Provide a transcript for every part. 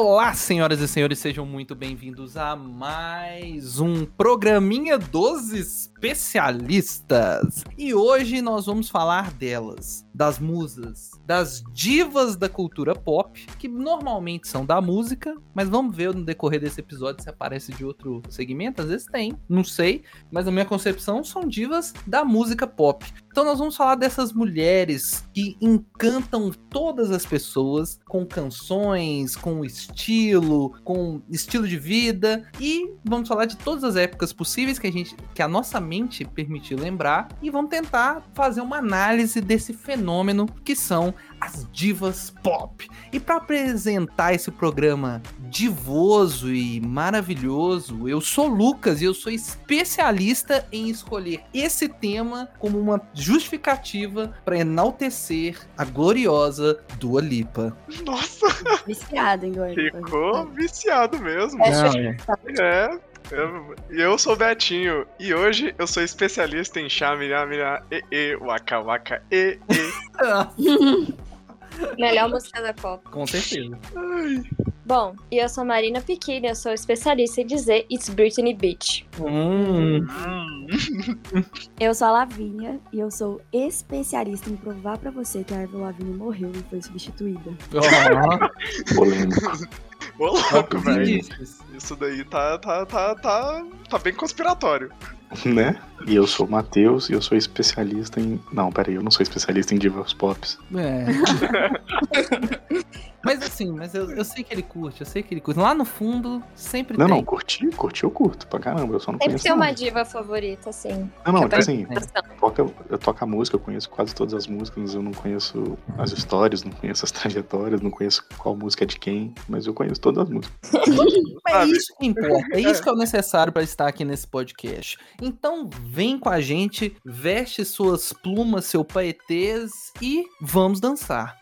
Olá, senhoras e senhores, sejam muito bem-vindos a mais um programinha dos especialistas. E hoje nós vamos falar delas, das musas, das divas da cultura pop, que normalmente são da música, mas vamos ver no decorrer desse episódio se aparece de outro segmento, às vezes tem, não sei, mas na minha concepção são divas da música pop. Então nós vamos falar dessas mulheres que encantam todas as pessoas com canções, com estilo, com estilo de vida e vamos falar de todas as épocas possíveis que a gente que a nossa mente permitiu lembrar e vamos tentar fazer uma análise desse fenômeno que são as divas pop. E para apresentar esse programa divoso e maravilhoso, eu sou Lucas e eu sou especialista em escolher esse tema como uma justificativa para enaltecer a gloriosa Dua Lipa. Nossa, Viciado em Dua Lipa. ficou viciado mesmo. É, tá- É. Eu, eu sou o Betinho e hoje eu sou especialista em chá, milhar, milhar, e, e, waka, waka, e, e. Melhor música da Copa. Com certeza. Ai, Bom, e eu sou Marina Piquini, eu sou especialista em dizer It's Britney Bitch. Hum. Eu sou a Lavínia e eu sou especialista em provar pra você que a Avril Lavigne morreu e foi substituída. Polêmico. Ô, louco, velho. Isso daí tá, tá, tá, tá, tá bem conspiratório. né? E eu sou o Matheus e eu sou especialista em. Não, peraí, eu não sou especialista em divas pops. É. mas assim, mas eu, eu sei que ele curte, eu sei que ele curte. Lá no fundo, sempre Não, tem. não, curti, curti, eu curto pra caramba. Eu só não Sempre conheço. tem uma não. diva favorita, assim. Não, não, que tipo eu assim, atenção. toca, eu toco a música, eu conheço quase todas as músicas, mas eu não conheço as histórias, não conheço as trajetórias, não conheço qual música é de quem, mas eu conheço todas as músicas. Mas é isso que importa, é isso que é o necessário para estar aqui nesse podcast. Então vem com a gente, veste suas plumas, seu paetês e vamos dançar.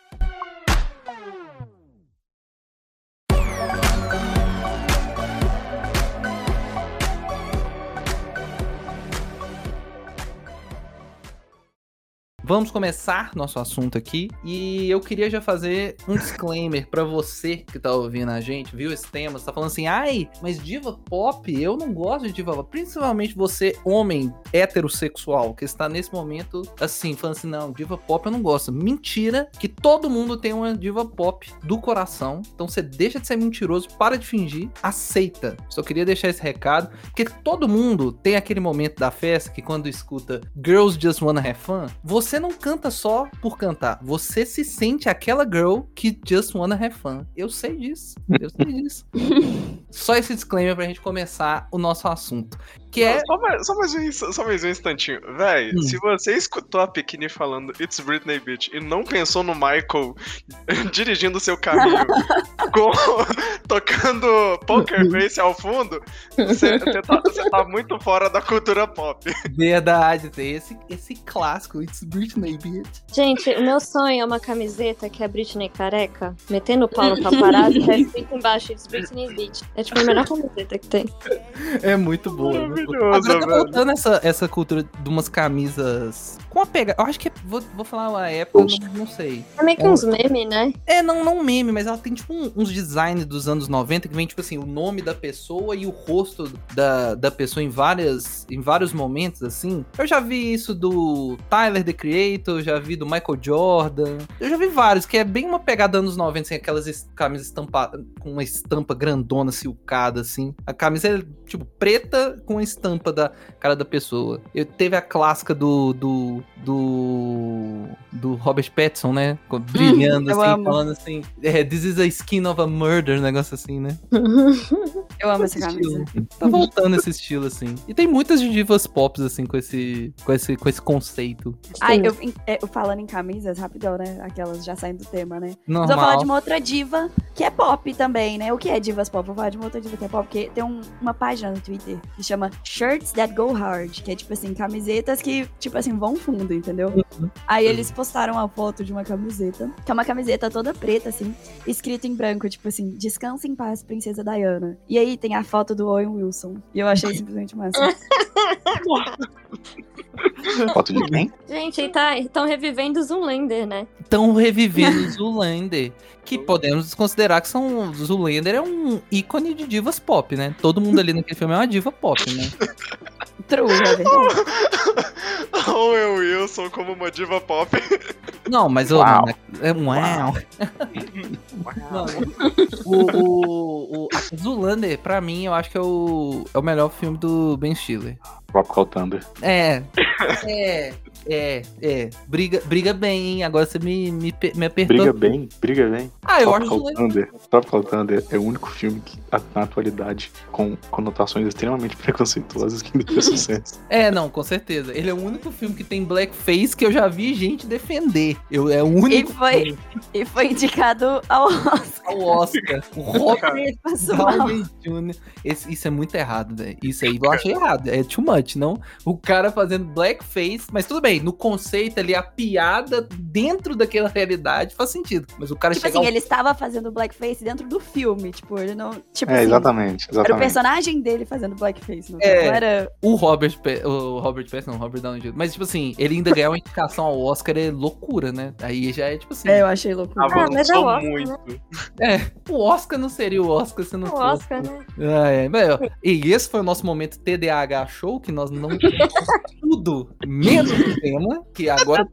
Vamos começar nosso assunto aqui e eu queria já fazer um disclaimer pra você que tá ouvindo a gente, viu esse tema, você tá falando assim, ai, mas diva pop, eu não gosto de diva pop, principalmente você, homem heterossexual, que está nesse momento assim, falando assim, não, diva pop eu não gosto. Mentira, que todo mundo tem uma diva pop do coração, então você deixa de ser mentiroso, para de fingir, aceita. Só queria deixar esse recado, porque todo mundo tem aquele momento da festa que quando escuta Girls Just Wanna Have Fun, você não canta só por cantar, você se sente aquela girl que just wanna have fun. Eu sei disso, eu sei disso. só esse disclaimer pra gente começar o nosso assunto, que é Só, mais, só, mais um, só mais um instantinho. Véi, Hum. se você escutou a Pequeni falando It's Britney Bitch e não pensou no Michael dirigindo seu caminho com, tocando Poker Face ao fundo, você tá, cê tá muito fora da cultura pop. verdade, tem esse, esse clássico, It's Britney, bitch. Gente, o meu sonho é uma camiseta que é a Britney careca, metendo o pau no paparazzo e tá escrito embaixo It's Britney Bitch. É tipo a melhor camiseta que tem. É muito boa. é boa. Maravilhoso, Agora tá velho. voltando essa, essa cultura de umas camisas com a pega. Eu acho que é- vou, vou falar uma época, não, não sei. É meio que uns memes, né? É, não, não meme, mas ela tem tipo um- uns designs dos anos 90 que vem tipo assim, o nome da pessoa e o rosto da, da pessoa em várias em vários momentos assim. Eu já vi isso do Tyler the Creator, já vi do Michael Jordan. Eu já vi vários que é bem uma pegada anos 90, assim, aquelas camisas estampadas com uma estampa grandona silcada assim. A camisa é tipo preta com a estampa da cara da pessoa. Eu teve a clássica do do do, do Robert Pattinson, né? Brilhando eu assim, amo. falando assim, é, this is a skin of a murder, um negócio assim, né? Eu amo essa camisa. estilo. Tá voltando esse estilo assim. E tem muitas divas pops assim com esse com esse com esse conceito. Ai, eu, é, eu falando em camisas, rapidão, né? Aquelas já saindo do tema, né? Mas Normal. eu vou falar de uma outra diva que é pop também, né? O que é divas pop? Vou falar de uma outra diva que é pop, porque tem um- uma página no Twitter que chama Shirts That Go Hard, que é tipo assim, camisetas que, tipo assim, vão fundo, entendeu? Aí eles postaram a foto de uma camiseta, que é uma camiseta toda preta, assim, escrito em branco, tipo assim, descansa em paz, princesa Diana. E aí tem a foto do Owen Wilson. E eu achei simplesmente massa. Foto de quem? Gente, estão revivendo o Zoolander, né? Estão revivendo o Zoolander. Que podemos considerar que são. Zoolander é um ícone de divas pop, né? Todo mundo ali naquele filme é uma diva pop, né? True, é verdade. Owen Wilson como uma diva pop. Não, mas eu. Uau. É um uau. Não, o, o, o a Zoolander, pra mim, eu acho que é o, é o melhor filme do Ben Stiller. Tropical Thunder. É. É. É, é. Briga, briga bem, hein? Agora você me, me, me apertou. Briga bem, briga bem. Ah, eu acho Tropical Thunder, Thunder é o único filme que, a- na atualidade, com conotações extremamente preconceituosas que ainda fez sucesso. É, não, com certeza. Ele é o único filme que tem blackface que eu já vi gente defender. Eu, é o único E foi, e foi indicado ao Oscar. ao Oscar. O Robert. Downey Jr. Esse- isso é muito errado, velho. Isso aí eu achei errado. É too much, não? O cara fazendo blackface, mas tudo bem, no conceito ali, a piada dentro daquela realidade faz sentido. Mas o cara Tipo assim, ao... ele estava fazendo blackface dentro do filme. Tipo, ele não. Tipo É, assim, exatamente, Era o exatamente. personagem dele fazendo blackface. Não, É. era. O Robert, o Robert Pattinson, não, o Robert Downey Jr. Mas, tipo assim, ele ainda ganhar uma indicação ao Oscar é loucura, né? Aí já é, tipo assim... É, eu achei loucura. Ah, mas é o Oscar, muito. O Oscar não seria o Oscar se não O fosse. Oscar, né? Ah, é. Ó, E esse foi o nosso momento TDAH show, que nós não tudo menos o tema, que agora.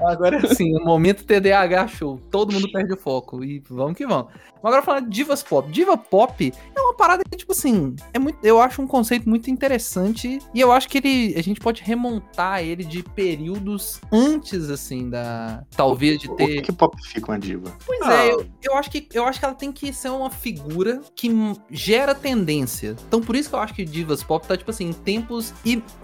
agora sim, o momento TDAH show. Todo mundo perde o foco. E vamos que vamos. Mas agora falando de divas pop. Diva pop é uma parada que, tipo assim, é muito, eu acho um conceito muito interessante. E eu acho que ele. A gente pode remontar ele de períodos antes, assim, da. Talvez de O ter. que pop fica uma diva? Pois Ah. é, eu, eu acho que, eu acho que ela tem que ser uma figura que gera tendência. Então por isso que eu acho que Divas Pop tá, tipo assim, em tempos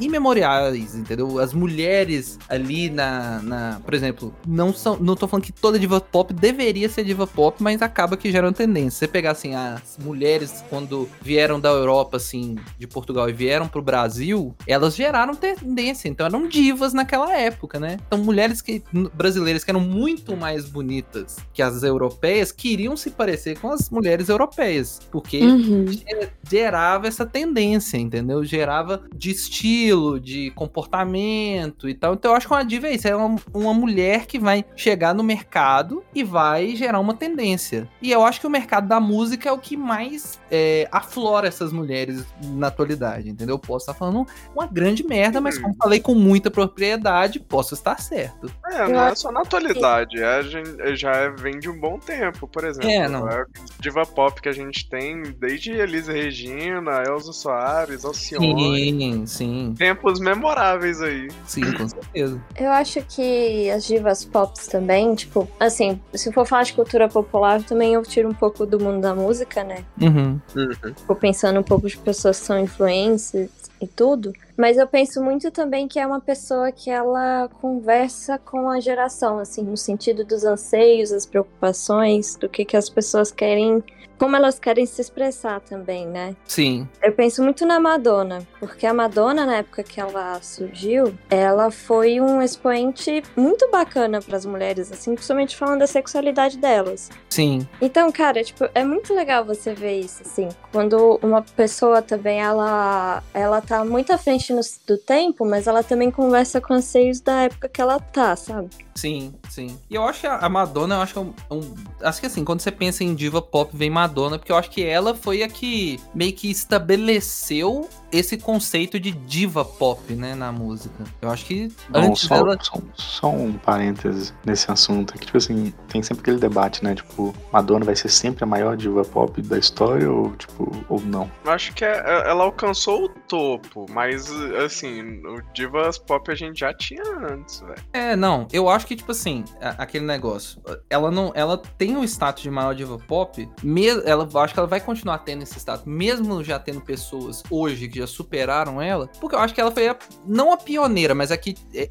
imemoriais, entendeu? As mulheres ali na, na. Por exemplo, não são. Não tô falando que toda diva pop deveria ser diva pop, mas acaba que geram tendência. Você pegar assim, as mulheres, quando vieram da Europa, assim, de Portugal e vieram pro Brasil, elas geraram tendência. Então eram divas naquela época, né? Então mulheres que brasileiras que eram muito mais bonitas que as europeias queriam se parecer com as mulheres europeias, porque Uhum. gerava essa tendência, entendeu? Gerava de estilo, de comportamento e tal. Então eu acho que uma diva é isso, é uma, uma mulher que vai chegar no mercado e vai gerar uma tendência. E eu acho que o mercado da música é o que mais é, aflora essas mulheres na atualidade, entendeu? Eu posso estar falando uma grande merda, mas como falei com muita propriedade, posso estar certo. É, não é só na atualidade, é, a gente- já vem de um bom tempo, por exemplo. É, não. A diva pop que a gente tem desde Elisa Regina, Elza Soares, Alcione. Sim, sim, Tempos memoráveis aí. sim, com certeza. Eu acho que as divas pops também, tipo, assim, se for falar de cultura popular, também eu tiro um pouco do mundo da música, né? Uhum. Fico pensando um pouco de pessoas que são influencers e tudo. Mas eu penso muito também que é uma pessoa que ela conversa com a geração, assim, no sentido dos anseios, das preocupações, do que, que as pessoas querem, como elas querem se expressar também, né? Sim, Eu penso muito na Madonna, porque a Madonna, na época que ela surgiu, ela foi um expoente muito bacana para as mulheres, assim, principalmente falando da sexualidade delas. sim. Então, cara, tipo, é muito legal você ver isso, assim, quando uma pessoa também, ela, ela tá muito à frente no- do tempo, mas ela também conversa com anseios da época que ela tá, sabe? Sim, sim. E eu acho que a Madonna, eu acho que é um, um- Acho que assim, quando você pensa em diva pop, vem Madonna, porque eu acho que ela foi a que meio que estabeleceu esse conceito de diva pop, né, na música. Eu acho que Não, antes só, dela. só, só um parêntese nesse assunto. Que, tipo assim, tem sempre aquele debate, né? Tipo, Madonna vai ser sempre a maior diva pop da história ou, tipo, ou não? Eu acho que é- é- ela alcançou o topo, mas assim, o Divas Pop a gente já tinha antes, velho. É, não, eu acho que, tipo assim, aquele negócio. Ela não. Ela tem o status de maior diva pop. Me, ela, eu acho que ela vai continuar tendo esse status, mesmo já tendo pessoas hoje que já superaram ela. Porque eu acho que ela foi a, não a pioneira, mas a que, é,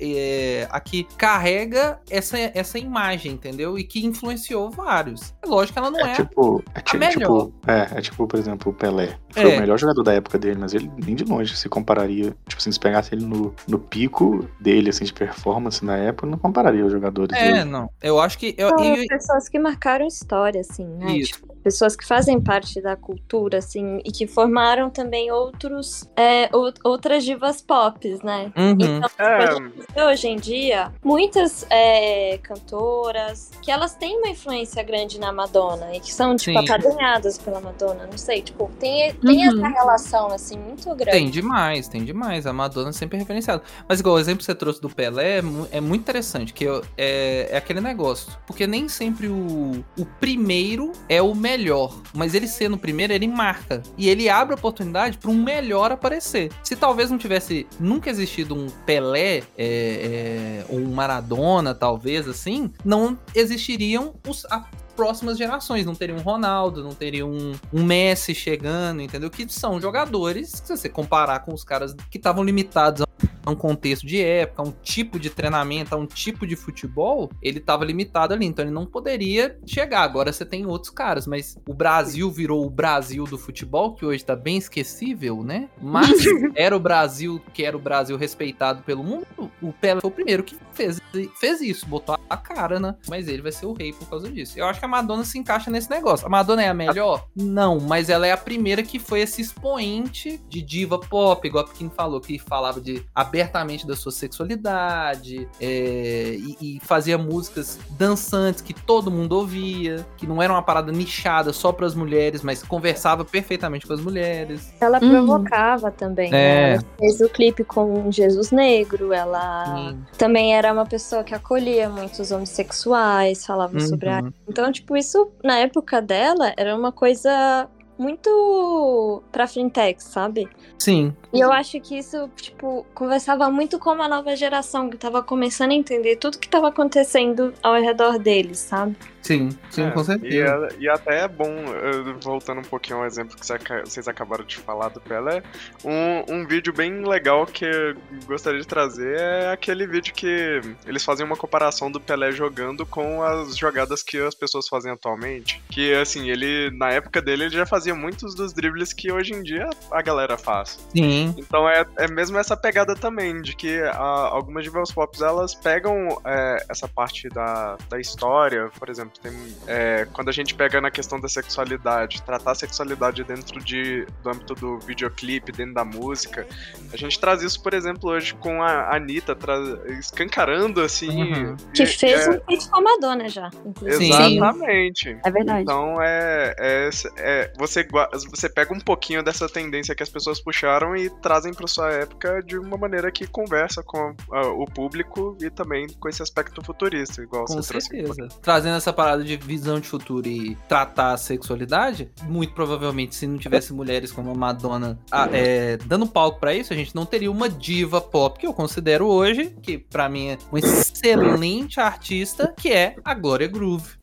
é, a que carrega essa, essa imagem, entendeu? E que influenciou vários. É lógico que ela não É, é. tipo, é, ti- melhor. tipo, é, é tipo, por exemplo, o Pelé. Foi É. o melhor jogador da época dele, mas ele nem de longe se compararia. Tipo assim, se pegasse ele no, no pico dele, assim, de performance na época, não compararia os jogadores É, dele. não. Eu acho que. Eu, São e- pessoas que marcaram história, assim, né? Isso. Tipo, pessoas que fazem parte da cultura, assim, e que formaram também outros, é, ou- outras divas pop, né? Uhum. Então, É. a gente vê hoje em dia, muitas é, cantoras que elas têm uma influência grande na Madonna e que são, tipo, Sim. apadrinhadas pela Madonna, não sei, tipo, tem, tem Uhum. essa relação, assim, muito grande. Tem demais, tem demais. A Madonna é sempre referenciada. Mas igual o exemplo que você trouxe do Pelé é, é muito interessante, que é, é aquele negócio. Porque nem sempre o, o primeiro é o melhor. Mas ele sendo o primeiro, ele marca. E ele abre a oportunidade para um melhor aparecer. Se talvez não tivesse nunca existido um Pelé, é, é, ou um Maradona, talvez, assim, não existiriam os, a- próximas gerações. Não teria um Ronaldo, não teria um, um Messi chegando, entendeu? Que são jogadores, se você comparar com os caras que estavam limitados a um contexto de época, a um tipo de treinamento, a um tipo de futebol, ele estava limitado ali, então ele não poderia chegar. Agora você tem outros caras, mas o Brasil virou o Brasil do futebol, que hoje tá bem esquecível, né? Mas era o Brasil que era o Brasil respeitado pelo mundo. O Pelé foi o primeiro que fez, fez isso, botou a cara, né? Mas ele vai ser o rei por causa disso. Eu acho que a Madonna se encaixa nesse negócio. A Madonna é a melhor? Não, mas ela é a primeira que foi esse expoente de diva pop, igual a Pequeno falou, que falava de abertamente da sua sexualidade é, e, e fazia músicas dançantes que todo mundo ouvia, que não era uma parada nichada só para as mulheres, mas conversava perfeitamente com as mulheres. Ela Uhum. provocava também. né? É. Ela fez o clipe com Jesus Negro, ela Sim. também era uma pessoa que acolhia muitos homossexuais, falava sobre a. Uhum. Então, tipo, isso na época dela era uma coisa muito pra frentex, sabe? Sim, E eu acho que isso, tipo, conversava muito com uma nova geração que tava começando a entender tudo que tava acontecendo ao redor deles, sabe? sim, sim, É, com E, certeza. é- e até é bom, eh, voltando um pouquinho ao exemplo que vocês acabaram de falar do Pelé, um, um vídeo bem legal que eu gostaria de trazer é aquele vídeo que eles fazem uma comparação do Pelé jogando com as jogadas que as pessoas fazem atualmente. Que, assim, ele, na época dele, ele já fazia muitos dos dribles que hoje em dia a galera faz. Sim, Então é, é mesmo essa pegada também, de que ah, algumas divas pop elas pegam é, essa parte da, da história, por exemplo, tem, é, quando a gente pega na questão da sexualidade, tratar a sexualidade dentro de, do âmbito do videoclipe, dentro da música, a gente traz isso, por exemplo, hoje com a Anitta tra- escancarando assim. Uhum. Que e- fez é, um feat com a Madonna já, inclusive. Sim. Exatamente. É verdade. Então é, é, é- você, gua- você pega um pouquinho dessa tendência que as pessoas puxaram e trazem para sua época de uma maneira que conversa com ah, o público e também com esse aspecto futurista, igual Com você trouxe. certeza. Trazendo essa parada de visão de futuro e tratar a sexualidade, muito provavelmente, se não tivesse mulheres como a Madonna ah, é, dando palco pra isso, a gente não teria uma diva pop que eu considero hoje, que pra mim é uma excelente artista, que é a Gloria Groove.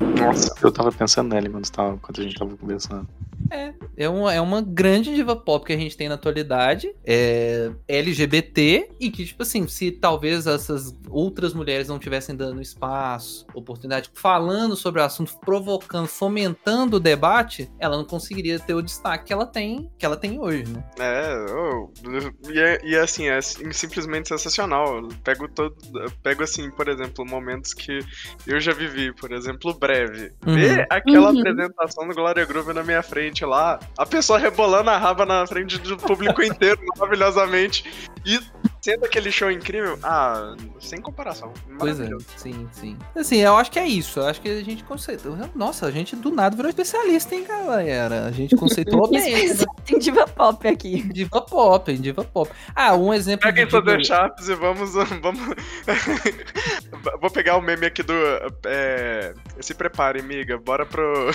Nossa, Eu tava pensando nela quando, tava, quando a gente tava conversando. É, é uma, é uma grande diva pop que a gente tem na atualidade, é LGBT, e que, tipo assim, se talvez essas outras mulheres não tivessem dando espaço, oportunidade, falando sobre o assunto, provocando, fomentando o debate, ela não conseguiria ter o destaque que ela tem, que ela tem hoje, né? é, oh, e, é- e assim, é sim- simplesmente sensacional. Eu Pego todo, pego assim, por exemplo, momentos que eu já vivi, por exemplo, breve. Ver aquela Uhum. apresentação do Glória Groove na minha frente lá, a pessoa rebolando a raba na frente do público inteiro, maravilhosamente, e sendo aquele show incrível, ah, sem comparação. Pois é, sim, sim. Assim, eu acho que é isso. Eu acho que a gente conceitou. Nossa, a gente do nada virou especialista, hein, galera? A gente conceitou bem. Tem diva pop aqui. Diva pop, hein, diva pop. Ah, um exemplo Peguem suas diva... chaves e vamos. vamos... Vou pegar o meme aqui do. é, se preparem, miga. Bora pro.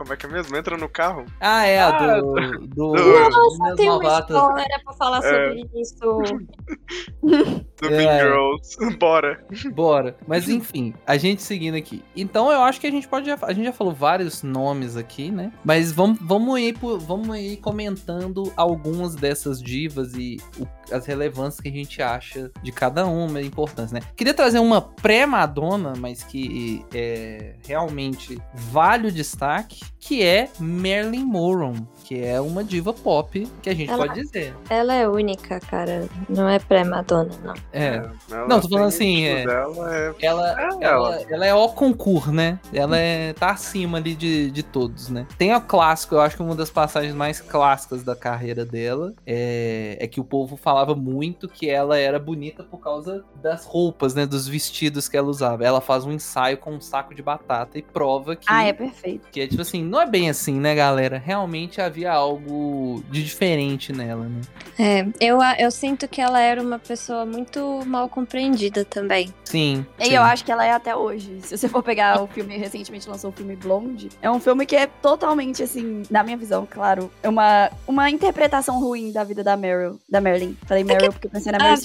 Como é que é mesmo? Entra no carro. Ah, é, a Ah, do. do Nossa, Meninas tem uma história pra falar É. sobre isso. Do É. Mean Girls. Bora. Bora. Mas enfim, a gente seguindo aqui. Então eu acho que a gente pode. já- A gente já falou vários nomes aqui, né? Mas vamos, vamos, ir, por- vamos ir comentando algumas dessas divas e o- as relevâncias que a gente acha de cada uma, a importância, né? Queria trazer uma pré-Madonna, mas que é, realmente vale o destaque, que é Marilyn Monroe, que é uma diva pop que a gente Ela- pode dizer. Ela é única, cara. Não é pré-Madonna, não. É. Ela Não, tô falando assim, tudo, é- Ela é Ela, É ela, ela é o concurso, né? Ela é, tá acima ali de, de todos, né? Tem o clássico, eu acho que uma das passagens mais clássicas da carreira dela é, é que o povo falava muito que ela era bonita por causa das roupas, né? Dos vestidos que ela usava. Ela faz um ensaio com um saco de batata e prova que. Ah, é perfeito. Que é tipo assim, não é bem assim, né, galera? Realmente havia algo de diferente nela, né? É, eu, a- eu sinto que ela era uma pessoa muito mal compreendida também. Sim. E sim. eu acho que ela é até hoje. Se você for pegar o filme, recentemente lançou o filme Blonde, é um filme que é totalmente, assim, na minha visão, claro, é uma, uma interpretação ruim da vida da Meryl, da Marilyn. Falei Meryl porque eu pensei na A Meryl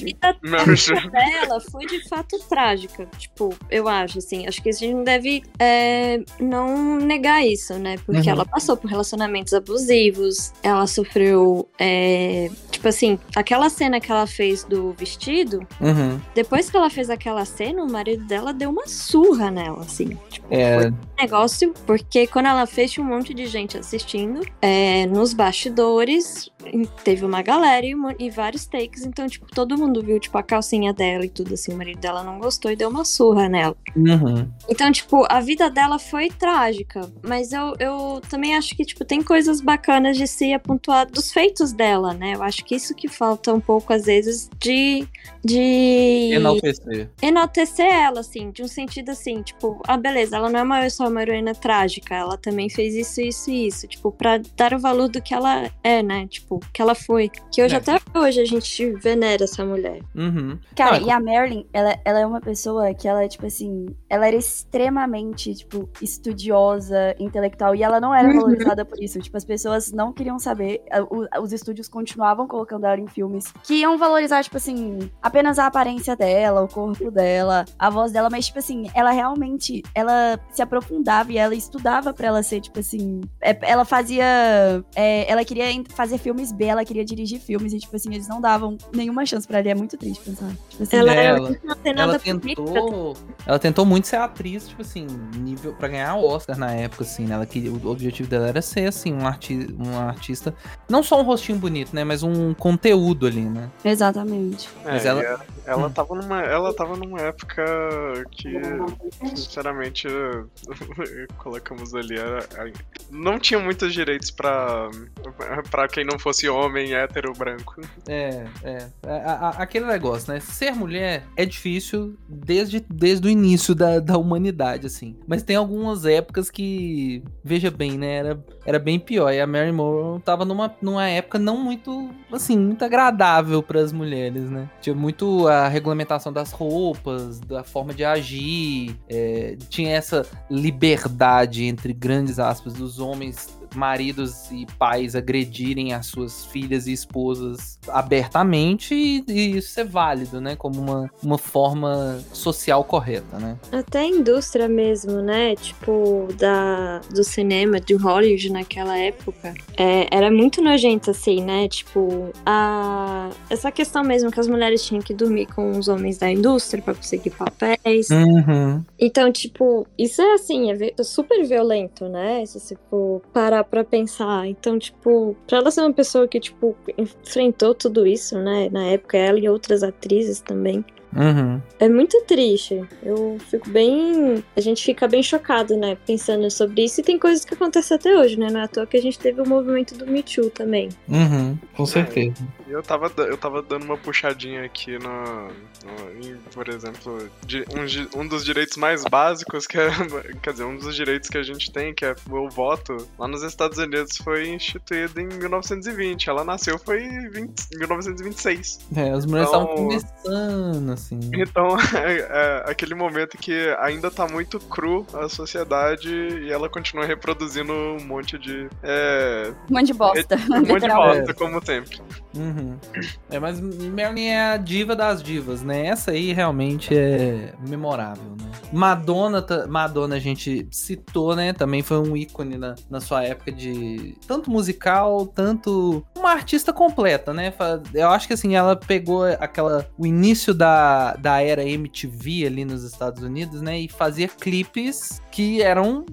Streep. vida dela foi de fato trágica. Tipo, eu acho, assim. Acho que a gente não deve é, não negar isso, né? Porque Uhum. ela passou por relacionamentos abusivos, ela sofreu. é, tipo assim, aquela cena que ela fez do vestido, Uhum. depois que ela fez aquela cena, o marido dela deu uma surra nela, assim. Tipo, É, foi um negócio, porque quando ela fez, tinha um monte de gente assistindo. é, nos bastidores, teve uma galera e, e vários takes. Então, tipo, todo mundo viu, tipo, a calcinha dela e tudo assim. O marido dela não gostou e deu uma surra nela. uhum. Então, tipo, a vida dela foi trágica. Mas eu, eu também acho que, tipo, tem coisas bacanas de se apontar dos feitos dela, né? Eu acho que isso que falta um pouco, às vezes, de. De enaltecer. enaltecer ela, assim, de um sentido assim, tipo, ah, beleza, ela não é uma, só uma heroína trágica, ela também fez isso, isso e isso, tipo, pra dar o valor do que ela é, né? Tipo, que ela foi. Que hoje, É. até hoje, a gente venera essa mulher. Uhum. Cara, Ah, e a Marilyn, ela, ela é uma pessoa que ela, tipo assim, ela era extremamente, tipo, estudiosa, intelectual, e ela não era Uhum. valorizada por isso. Tipo, as pessoas não queriam saber, a- os estúdios continuavam colocando ela em filmes que iam valorizar, tipo assim, apenas a aparência dela, o corpo dela, a voz dela, mas, tipo assim, ela realmente, ela se aprofundava e ela estudava pra ela ser, tipo assim, é, ela fazia, é, ela queria fazer filmes B, ela queria dirigir filmes, e, tipo assim, eles não davam nenhuma chance pra ela, e é muito triste pensar. Tipo assim, Ela Ela- ela tentou, ela tentou muito ser atriz, tipo assim, nível para ganhar Oscar na época, assim, né? Ela queria, o objetivo dela era ser assim um, arti um artista, não só um rostinho bonito, né, mas um conteúdo ali, né? Exatamente. Mas É, ela- e ela, tava numa, ela tava numa época que, sinceramente, colocamos ali, era- não tinha muitos direitos pra, pra quem não fosse homem hétero branco. É, é, A- a- aquele negócio, né? Ser mulher é difícil desde, desde o início da, da humanidade, assim. Mas tem algumas épocas que, veja bem, né? Era, era bem pior. E a Mary Monroe tava numa, numa época não muito, assim, muito agradável para as mulheres, né? Tinha muito a regulamentação das roupas, da forma de agir. é, tinha essa liberdade, entre grandes aspas, dos homens maridos e pais agredirem as suas filhas e esposas abertamente e, e isso é válido, né? Como uma, uma forma social correta, né? Até a indústria mesmo, né? Tipo, da, do cinema, de Hollywood naquela época. é, era muito nojento, assim, né? Tipo, a, essa questão mesmo que as mulheres tinham que dormir com os homens da indústria pra conseguir papéis. Uhum. Então, tipo, isso é assim, é super violento, né? Se você for parar pra pensar. Então, tipo, pra ela ser uma pessoa que, tipo, enfrentou tudo isso, né? Na época, ela e outras atrizes também. Uhum. É muito triste. Eu fico bem. A gente fica bem chocado, né? Pensando sobre isso. E tem coisas que acontecem até hoje, né? Não é à toa que a gente teve o movimento do Me Too também. Uhum. Com certeza. E eu tava, eu tava dando uma puxadinha aqui no, no- em, por exemplo, de- um, um dos direitos mais básicos, que é, quer dizer, um dos direitos que a gente tem, que é o voto, lá nos Estados Unidos foi instituído em 1920. Ela nasceu foi em 20 em 1926. É, as mulheres Então- estavam começando, assim. Então, é, é aquele momento que ainda tá muito cru a sociedade e ela continua reproduzindo um monte de. É, Um monte de bosta. um monte de bosta, como sempre. Uhum. É, mas Marilyn é a diva das divas, né? Essa aí realmente é memorável, né? Madonna, Madonna a gente citou, né? Também foi um ícone na, na sua época de tanto musical, tanto uma artista completa, né? Eu acho que assim, ela pegou aquela o início da da, era MTV ali nos Estados Unidos, né? E fazia clipes que eram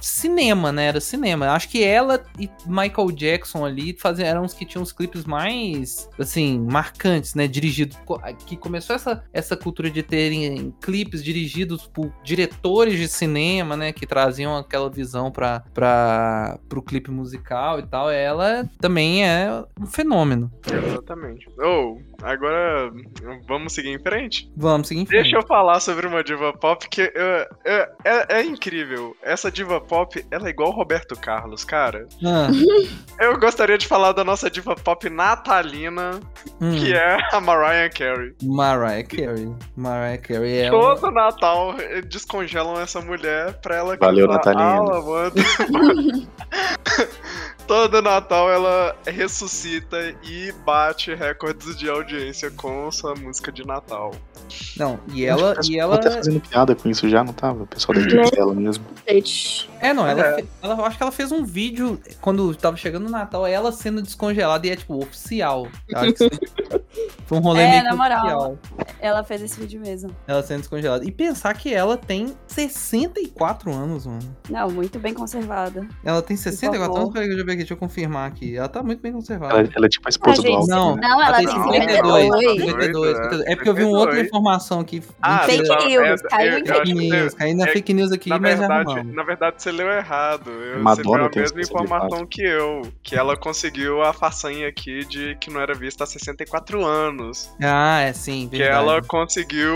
cinema, né? Era cinema. Acho que ela e Michael Jackson ali faziam, eram os que tinham os clipes mais, assim, marcantes, né? Dirigido. Que começou essa, essa cultura de terem clipes dirigidos por diretores de cinema, né? Que traziam aquela visão para pro clipe musical e tal. Ela também é um fenômeno. Exatamente. Ou, oh, agora vamos seguir em frente? Vamos seguir em frente. Deixa eu falar sobre uma diva pop que uh, é, é incrível. Essa diva pop, ela é igual o Roberto Carlos, cara. Ah. Eu gostaria de falar da nossa diva pop natalina, hum. que é a Mariah Carey. Mariah Carey. Mariah Carey é Todo uma... Natal descongelam essa mulher pra ela Valeu, Natalina. Todo Natal ela ressuscita e bate recordes de audiência com sua música de Natal. Não, e ela. E ela tá fazendo piada com isso já, não tava? O pessoal da equipe dela mesmo. É, não, ela, é. ela acho que ela fez um vídeo quando tava chegando o Natal, ela sendo descongelada e é tipo oficial. Acho que foi um rolê é, meio na moral, oficial. Ela fez esse vídeo mesmo. Ela sendo descongelada. E pensar que ela tem 64 anos, mano. Não, muito bem conservada. Ela tem 64 anos? Peraí, deixa eu ver aqui, deixa eu confirmar aqui. Ela tá muito bem conservada. Ela, ela é tipo a esposa ah, do Alckmin. Não, não, ela, ela tem 52. 52. 52. É porque eu vi uma outra informação aqui. Ah, fake tá, news, é, caiu em fake news. Caiu na fake news aqui, na mas verdade, Na verdade, você leu errado. Eu, Madonna você leu a mesma informação que eu. Que ela conseguiu a façanha aqui de que não era vista há 64 anos. Ah, é sim, verdade. Que ela conseguiu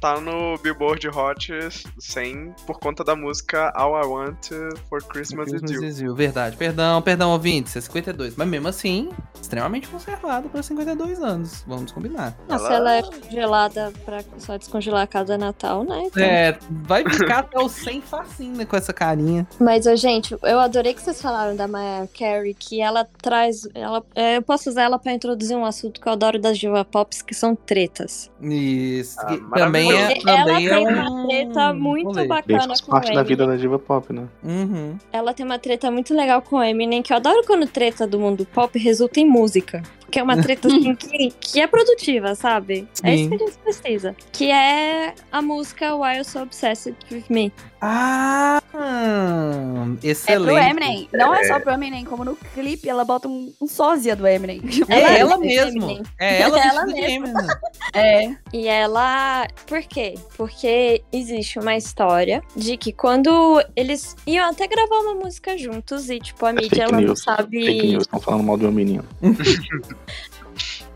tá no Billboard Hot 100 por conta da música All I Want for Christmas, Christmas is, you. is You. Verdade, perdão, perdão, ouvintes, é 52. Mas mesmo assim, extremamente conservado para 52 anos. Vamos combinar. Nossa, ela, ela é gelada pra só descongelar a cada Natal, né? Então... É, vai ficar até o 100 facinho, né, com essa carinha. Mas, ô, gente, eu adorei que vocês falaram da Maya Carey, que ela traz. Ela, é, eu posso usar ela pra introduzir um assunto que eu adoro das diva pops, que são tretas. Isso. Ah, também é, também ela é tem uma treta muito Falei. bacana com parte da vida da diva pop, né? Uhum. Ela tem uma treta muito legal com Eminem, que eu adoro quando treta do mundo pop resulta em música. Que é uma treta assim, que, que é produtiva, sabe? Sim. É isso que a gente precisa. Que é a música Why You So Obsessed With Me. Ah, excelente. É pro Eminem. Não é, é só pro Eminem, como no clipe ela bota um, um sósia do Eminem. É ela, ela mesmo. É ela, ela mesma. É. E ela. Por quê? Porque existe uma história de que quando eles iam até gravar uma música juntos e, tipo, a é mídia ela news. não sabe. Fake news, estão falando mal do meu menino.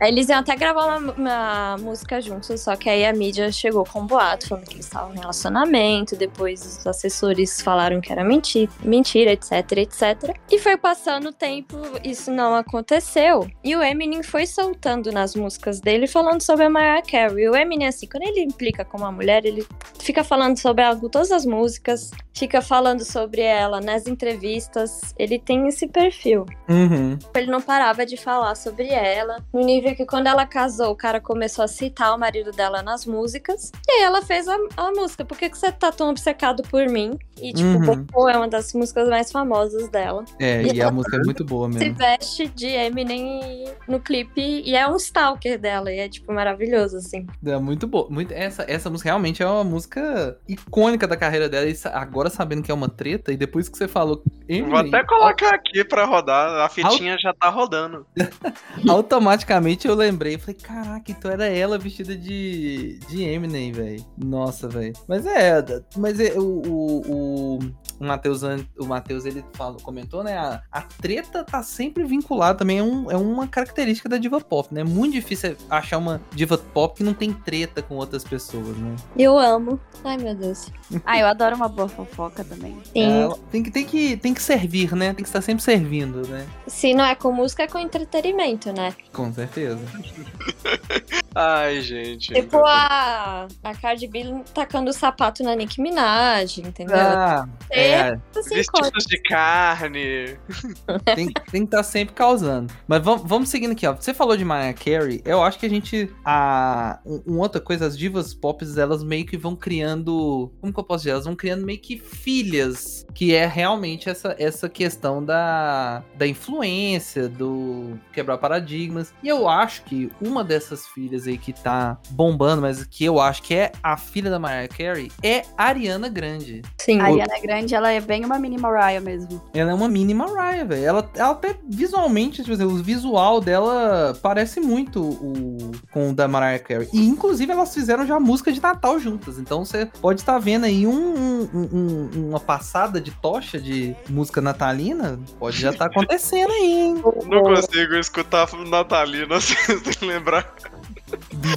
Eles iam até gravar uma, uma, música juntos, só que aí a mídia chegou com um boato, falando que eles estavam em relacionamento, depois os assessores falaram que era mentira, mentira, etc, etc. E foi passando o tempo, isso não aconteceu. E o Eminem foi soltando nas músicas dele, falando sobre a Mariah Carey. O Eminem, assim, quando ele implica com uma mulher, ele fica falando sobre algo todas as músicas, fica falando sobre ela nas entrevistas, ele tem esse perfil. Uhum. Ele não parava de falar sobre ela, no nível que quando ela casou, o cara começou a citar o marido dela nas músicas. E aí ela fez a, a música. Por que, que você tá tão obcecado por mim? E, tipo, uhum. é uma das músicas mais famosas dela. É, e, e a música é muito boa mesmo. Se veste de Eminem no clipe e é um stalker dela. E é, tipo, maravilhoso, assim. É muito boa. Muito, essa, essa música realmente é uma música icônica da carreira dela. E agora sabendo que é uma treta, e depois que você falou. Eminem, Vou até colocar aqui pra rodar. A fitinha já tá rodando. Automaticamente eu lembrei, falei, caraca, então era ela vestida de, de Eminem, velho. Nossa, velho. Mas é, mas é, o, o, o Matheus, o Matheus ele falou, comentou, né? A, a treta tá sempre vinculada também, é, um, é uma característica da diva pop, né? É muito difícil achar uma diva pop que não tem treta com outras pessoas, né? Eu amo. Ai, meu Deus. ah, eu adoro uma boa fofoca também. Sim. É, tem, que, tem, que, tem que servir, né? Tem que estar sempre servindo, né? Se não é com música, é com entretenimento, né? Com certeza. Ai, gente. Tipo a, a Cardi B tacando o sapato na Nicki Minaj, entendeu? Ah, é. Assim, Vestidos de carne. tem, tem que estar tá sempre causando. Mas vamos, vamos seguindo aqui, ó. Você falou de Mariah Carey, eu acho que a gente. A, um, outra coisa, as divas pop, elas meio que vão criando. Como que eu posso dizer? Elas vão criando meio que filhas. Que é realmente essa, essa questão da, da influência, do quebrar paradigmas. E eu acho que uma dessas filhas aí que tá bombando, mas que eu acho que é a filha da Mariah Carey, é Ariana Grande. Sim. A Ariana Grande, ela é bem uma mini Mariah mesmo. Ela é uma mini Mariah, velho. Ela, ela até visualmente, tipo assim, o visual dela parece muito o com o da Mariah Carey. E inclusive elas fizeram já música de Natal juntas. Então você pode estar vendo aí um, um- um- uma passada de tocha de música natalina. Pode já estar acontecendo aí, hein? Não consigo escutar Natalina sem lembrar.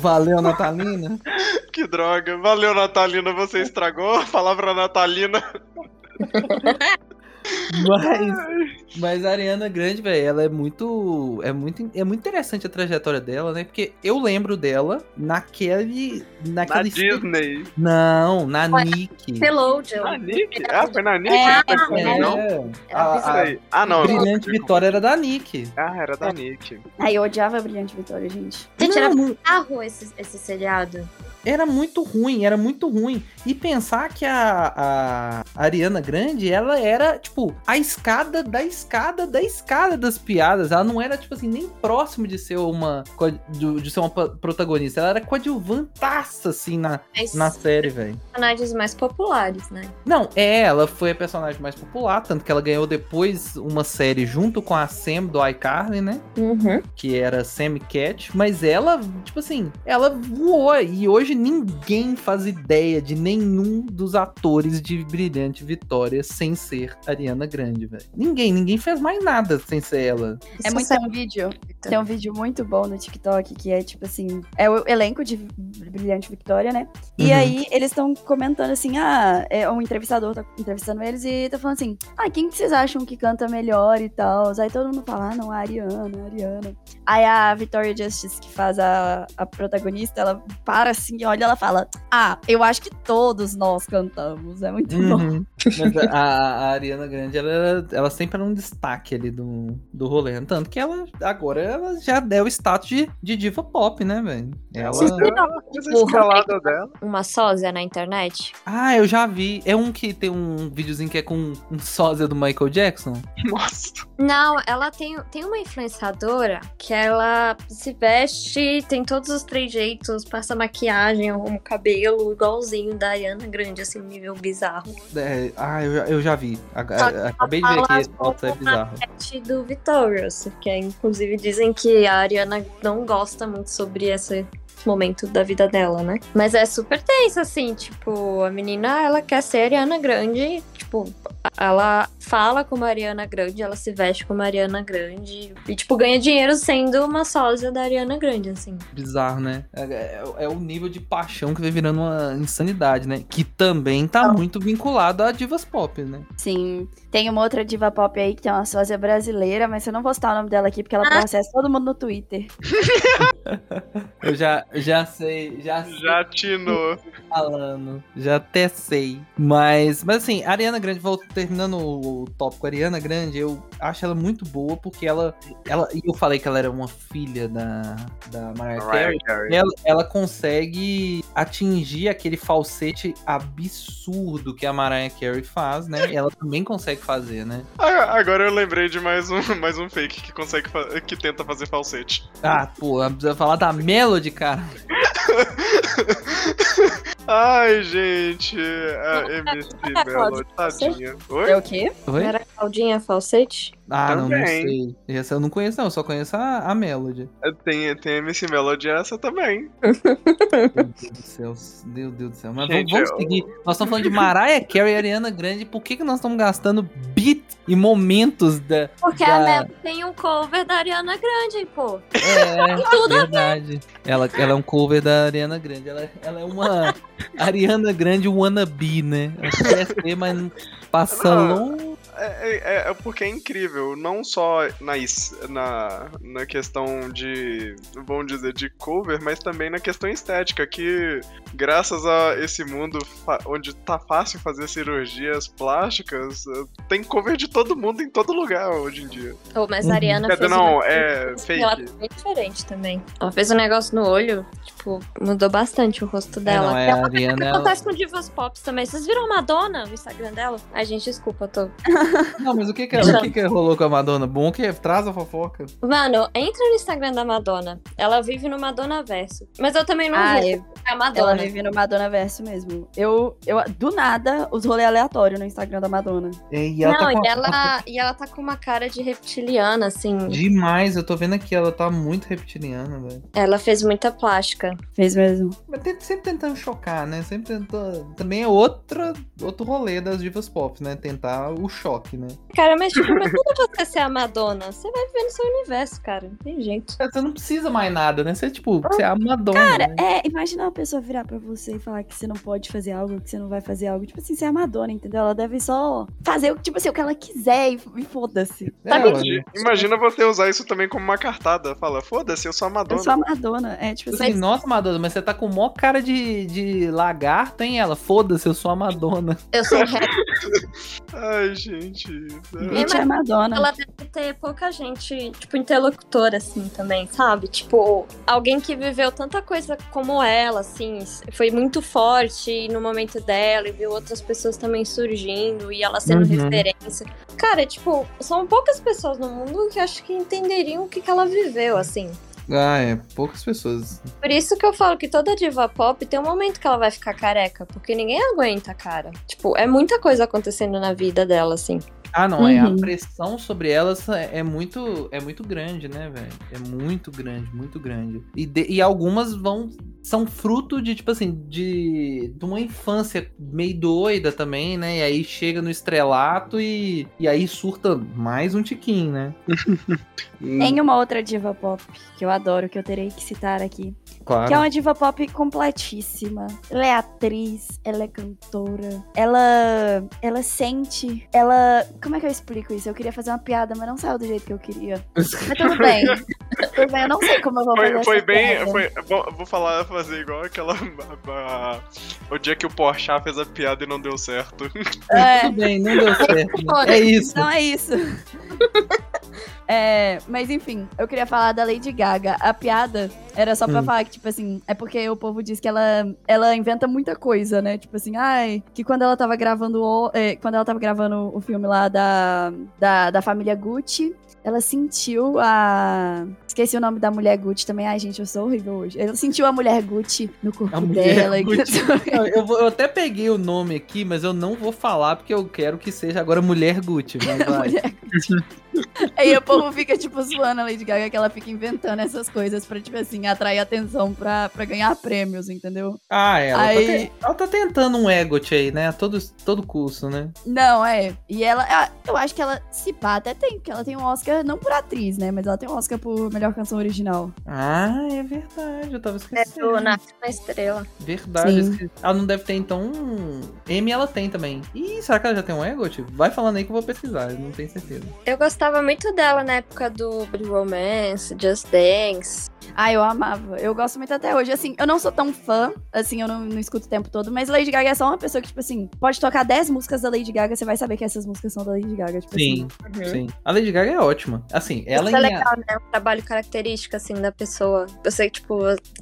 Valeu Natalina. Que droga. Valeu, Natalina, você estragou a palavra Natalina. Mas, mas a Ariana Grande, velho, ela é muito, é muito. É muito interessante a trajetória dela, né? Porque eu lembro dela naquele. Na naquele. Disney. Não, na Ué, Nick. Nickelodeon. Na Nick? Ah, foi na Nick? É, foi, é. não? É, Era Isso a, a aí. Ah, não. Brilhante Vitória era da Nick. Ah, era da Nick. Ai, eu odiava a Brilhante Vitória, gente. Gente, era Não, bizarro esse, esse seriado. Era muito ruim, era muito ruim. E pensar que a, a Ariana Grande, ela era, tipo, a escada da escada da escada das piadas. Ela não era, tipo assim, nem próximo de ser uma, de, ser uma protagonista. Ela era coadjuvantaça, assim, na, Mas na série, velho. personagens mais populares, né? Não, é, ela foi a personagem mais popular, tanto que ela ganhou depois uma série junto com a Sam do iCarly, né? Uhum. que era Sammy Cat, mas ela, tipo assim, ela voou e hoje ninguém faz ideia de nenhum dos atores de Brilhante Vitória sem ser Ariana Grande, velho. Ninguém, ninguém fez mais nada sem ser ela. É muito tem um vídeo. Tem um vídeo muito bom no TikTok que é tipo assim: é o elenco de Brilhante Victoria, né? E Uhum. aí eles estão comentando assim: ah, é, um entrevistador tá entrevistando eles e tá falando assim: ah, quem que vocês acham que canta melhor e tal? Aí todo mundo fala: ah, não, a Ariana, a Ariana. Aí a Victoria Justice, que faz a, a protagonista, ela para assim, olha, ela fala: ah, eu acho que todos nós cantamos. É muito bom. Uhum. Mas a, a Ariana Grande, ela, era- ela sempre era um destaque ali do, do rolê. Tanto que ela, agora, ela já deu o status de, de diva pop, né, velho? Ela... Porra. escalada dela. uma sósia na internet? Ah, eu já vi. É um que tem um videozinho que é com um sósia do Michael Jackson. Nossa. Não, ela tem, tem uma influenciadora que ela se veste, tem todos os trejeitos, passa maquiagem, arruma o cabelo, igualzinho da Ariana Grande, assim, nível bizarro. É, ah, eu já, eu já vi. Acabei de ver aqui, esse foto é bizarro. Do Victorious, que é, inclusive dizem que a Ariana não gosta muito sobre esse momento da vida dela, né? Mas é super tenso, assim, tipo, a menina, ela quer ser Ariana Grande, tipo, ela fala como Ariana Grande, ela se veste como Ariana Grande e, tipo, ganha dinheiro sendo uma sósia da Ariana Grande, assim. Bizarro, né? É, é- é o nível de paixão que vai virando uma insanidade, né? Que também tá muito vinculado a divas pop, né? Sim. Tem uma outra diva pop aí que tem uma sósia brasileira, mas eu não vou citar o nome dela aqui porque ela processa todo mundo no Twitter. Eu já, já sei, já sei Já atinou. falando. Já até sei. Mas, mas assim, a Ariana Grande, volta, terminando o tópico Ariana Grande, eu acho ela muito boa porque ela. ela e eu falei que ela era uma filha da, da Mariah Carey. Mariah Carey. Ela, ela consegue atingir aquele falsete absurdo que a Mariah Carey faz, né? Ela também consegue fazer, né? Ah, Agora eu lembrei de mais um, mais um fake que consegue que tenta fazer falsete. Ah, pô, precisa falar da Melody, cara. Ai, gente. A MC Melody, tadinha. Oi? É o quê? Oi? Era Claudinha Falsete? Ah, não, não Também. sei. Essa eu não conheço, não. Eu só conheço a, a Melody. Tem, tem MC Melody essa também. Meu Deus do céu. Meu Deus do céu. Mas Gente, vamos, vamos eu- seguir. Nós estamos falando de Mariah Carey e Ariana Grande. Por que, que nós estamos gastando beat e momentos da. Porque Da- a Mel tem um cover da Ariana Grande, pô. É, tudo a verdade. Ela, ela é um cover da Ariana Grande. Ela, ela é uma Ariana Grande wannabe, né? Ela quer ser, mas não passa longe. É, é- é porque é incrível, não só na, na, na questão de, vamos dizer, de cover, mas também na questão estética, que graças a esse mundo onde tá fácil fazer cirurgias plásticas, tem cover de todo mundo em todo lugar hoje em dia. Oh, mas Uhum. a Ariana Quer fez não, uma- é Ela fake. tá bem diferente também. Ela fez um negócio no olho, tipo, mudou bastante o rosto dela. não, é, Que a Ariana, que ela- acontece com divas pop também. Vocês viram Madonna no Instagram dela? Ai, gente, desculpa, eu tô Não, mas o que que, o que que rolou com a Madonna? Bom que traz a fofoca. Mano, entra no Instagram da Madonna. Ela vive no Madonna Verso. Mas eu também não Ah, vi. é. É a Ela Madonna. vive no Madonna Verso mesmo. Eu, eu, do nada, os rolês aleatórios no Instagram da Madonna. E ela Não, tá com e ela, e ela tá com uma cara de reptiliana, assim. Demais, eu tô vendo aqui, ela tá muito reptiliana, velho. Ela fez muita plástica. Fez mesmo. Mas sempre tentando chocar, né? Sempre tentando. Também é outra, outro rolê das divas pop, né? Tentar o choque, né? Cara, mas tipo, imagina você ser a Madonna. Você vai viver no seu universo, cara. Não tem jeito. Você não precisa mais nada, né? Você, tipo, você é a Madonna. Cara, né? é, imagina uma pessoa virar pra você e falar que você não pode fazer algo, que você não vai fazer algo. Tipo assim, você é a Madonna, entendeu? Ela deve só fazer, o- tipo assim, o que ela quiser e, e foda-se. É, sabe. Imagina- Imagina você usar isso também como uma cartada. Fala, foda-se, eu sou a Eu Madonna. sou a Madonna. É, tipo assim, Assim, nossa, Madonna, mas você tá com mó cara de, de lagarto, hein? Ela, foda-se, eu sou a Madonna. Eu sou rap. Ai, gente. Bitch é a Madonna. Ela deve ter pouca gente, tipo, interlocutora, assim, também, sabe? Tipo, alguém que viveu tanta coisa como ela, assim, foi muito forte no momento dela e viu outras pessoas também surgindo e ela sendo Uhum. referência. Cara, tipo, são poucas pessoas no mundo que acho que entenderiam o que, que ela viveu, assim. Ah, é, poucas pessoas. Por isso que eu falo que toda diva pop tem um momento que ela vai ficar careca, porque ninguém aguenta, cara. Tipo, é muita coisa acontecendo na vida dela, assim. Ah, não, é a Uhum. pressão sobre elas é é muito, é muito grande, né, velho? É muito grande, muito grande. E, de- e algumas vão são fruto de tipo assim, de, de uma infância meio doida também, né? E aí chega no estrelato e, e aí surta mais um tiquinho, né? Tem uma outra diva pop que eu adoro, que eu terei que citar aqui. Claro. Que é uma diva pop completíssima. Ela é atriz, ela é cantora, ela ela sente, ela, como é que eu explico isso? Eu queria fazer uma piada, mas não saiu do jeito que eu queria. Mas tudo bem. tudo bem, eu não sei como eu vou fazer Foi, foi essa bem. piada. Foi, vou, vou falar, fazer igual aquela. a- a- o dia que o Porchat fez a piada e não deu certo. É, Tudo bem, não deu certo. né? É isso. então é isso. É, mas enfim, eu queria falar da Lady Gaga. A piada era só pra Hum. falar que, tipo assim, é porque o povo diz que ela, ela inventa muita coisa, né? Tipo assim, ai, que quando ela tava gravando o, é, quando ela tava gravando o filme lá da, da, da família Gucci, ela sentiu a. Esqueci o nome da mulher Gucci também. Ai, gente, eu sou horrível hoje. Ela sentiu a mulher Gucci no corpo A dela. Não, Eu, vou- eu até peguei o nome aqui, mas eu não vou falar porque eu quero que seja agora Mulher Gucci. Mas vai. mulher Gucci. Aí o povo fica, tipo, zoando a Lady Gaga, que ela fica inventando essas coisas pra, tipo assim, atrair atenção pra, pra ganhar prêmios, entendeu? Ah, ela, Aí- tá, te- ela tá tentando um egot aí, né? Todo, todo curso, né? Não, é. E ela, ah, eu acho que ela, se pá, até tem, porque ela tem um Oscar, não por atriz, né? Mas ela tem um Oscar por melhor canção original. Ah, é verdade, eu tava É esquecendo. do Nasce uma Estrela. Verdade, Sim. ela não deve ter então um. M ela tem também. Ih, será que ela já tem um egot? Vai falando aí que eu vou pesquisar, eu não tenho certeza. Eu gostava muito dela na época do Blue Romance, Just Dance. Ah, eu amava. Eu gosto muito até hoje. Assim, eu não sou tão fã, assim, eu não, não escuto o tempo todo, mas Lady Gaga é só uma pessoa que, tipo assim, pode tocar 10 músicas da Lady Gaga, você vai saber que essas músicas são da Lady Gaga. Tipo Sim, assim. sim. A Lady Gaga é ótima. Assim, ela Isso é em- legal, né? Um trabalho característico, assim, da pessoa. Você, tipo,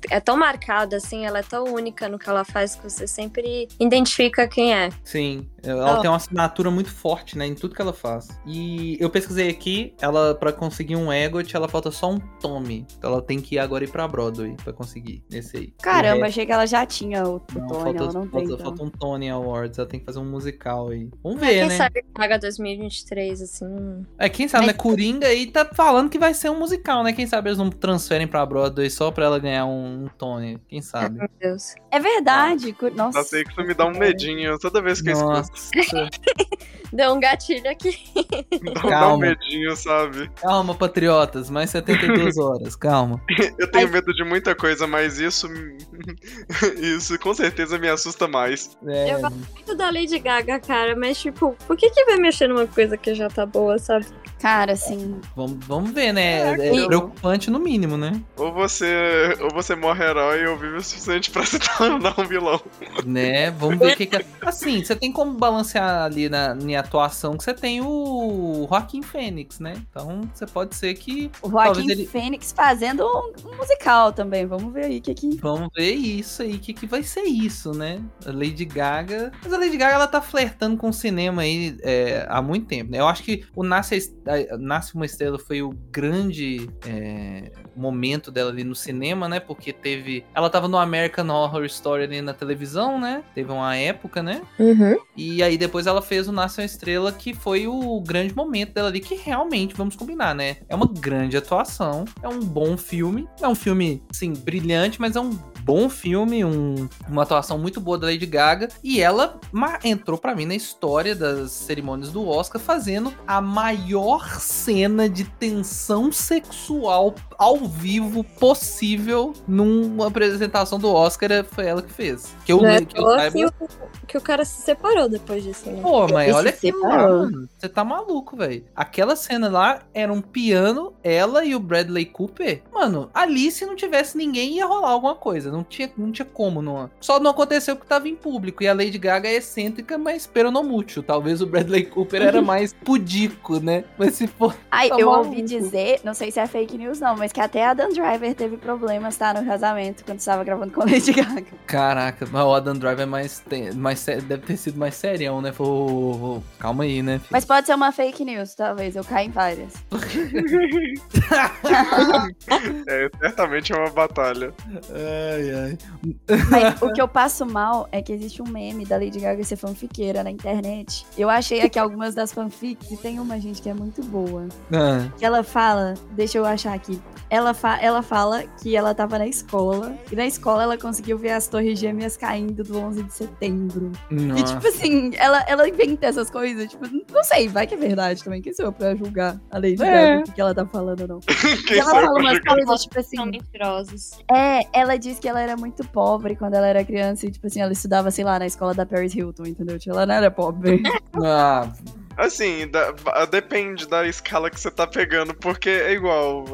é tão marcada, assim, ela é tão única no que ela faz que você sempre identifica quem é. Sim, ela Oh. tem uma assinatura muito forte, né, em tudo que ela faz. E eu pesquisei aqui, ela para conseguir um Egot, ela falta só um Tommy. Então ela tem que ir agora ir pra Broadway pra conseguir nesse aí. Caramba, achei que ela já tinha o, não, Tony, falta, ela não tem. falta, então. falta um Tony Awards, ela tem que fazer um musical aí. Vamos Mas ver, quem né? sabe paga 2023, assim. É, quem sabe, Mas- né? Coringa aí tá falando que vai ser um musical, né? Quem sabe eles não transferem pra Broadway só pra ela ganhar um, um Tony. Quem sabe? Meu Deus. É verdade. cu- Nossa. Sei que isso me dá um medinho toda vez que eu escuto. Deu um gatilho aqui. Dá, dá um Calma. medinho, sabe? calma, patriotas. Mais 72 horas, calma. Eu tenho medo de muita coisa, mas isso. Isso com certeza me assusta mais. É, Eu Muito da Lady Gaga, cara, mas, tipo, por que que vai mexer numa coisa que já tá boa, sabe? Cara, assim. vamos, vamos ver, né? É, eu- preocupante no mínimo, né? Ou você. Ou você morre herói ou vive o suficiente pra se tornar um vilão. Né? Vamos ver o que que... é- Assim, você tem como balancear ali na, atuação que você tem o Joaquim Fênix, né? Então você pode ser que. O Joaquim ele- Fênix fazendo um, um musical também. Vamos ver aí o que que. Vamos ver isso aí, o que, que vai ser isso, né? A Lady Gaga. Mas a Lady Gaga, ela tá flertando com o cinema aí é, há muito tempo, né? Eu acho que o Nasce, Nasce uma Estrela foi o grande é, momento dela ali no cinema, né? Porque teve. Ela tava no American Horror Story ali na televisão, né? Teve uma época, né? Uhum. E aí depois ela fez o Nasce uma Estrela, que foi o grande momento dela ali, que realmente, vamos combinar, né? É uma grande atuação, é um bom filme, é um filme, sim, brilhante, mas é um bom filme, um- uma atuação muito boa da Lady Gaga, e ela entrou pra mim na história das cerimônias do Oscar fazendo a maior cena de tensão sexual ao vivo possível numa apresentação do Oscar, foi ela que fez. Que eu, é que eu saiba, que, o, que o cara se separou depois disso, né? Pô, mas Ele olha separou. mano. Você tá maluco, velho. Aquela cena lá era um piano, ela e o Bradley Cooper. Mano, ali se não tivesse ninguém ia rolar alguma coisa. Não tinha, não tinha como. Não. Só não aconteceu porque tava em público. E a Lady Gaga é excêntrica, mas peronomútil. Talvez o Bradley Cooper era mais pudico, né? Mas se for. Ai, Tá eu maluco. ouvi dizer, não sei se é fake news não, mas que até a Dan Driver teve problemas, tá? No casamento, quando estava gravando com a Lady Gaga. Caraca, mas o Adam Driver é mais, tem- mais deve ter sido mais serião, né? Falou, calma aí, né? filho? Mas pode ser uma fake news, talvez. Eu caio em várias. É, certamente é uma batalha. Ai, ai. Mas o que eu passo mal é que existe um meme da Lady Gaga ser fanfiqueira na internet. Eu achei aqui algumas das fanfics e tem uma, gente, que é muito boa. Ah, Que ela fala, deixa eu achar aqui. Ela, fa ela fala que ela tava na escola e na escola ela conseguiu ver as torres gêmeas caindo do 11 de setembro. E nossa. tipo assim, ela, ela inventa essas coisas, tipo, não sei, vai que é verdade também. Quem sou eu pra julgar a Lady É. Gaga, o que ela tá falando ou não. E ela fala umas coisas, tipo assim, São mentirosos. é, ela diz que ela era muito pobre quando ela era criança e, tipo assim, ela estudava, sei lá, na escola da Paris Hilton, entendeu? Tipo, ela não era pobre. Ah, Assim, da- depende da escala que você tá pegando, porque é igual.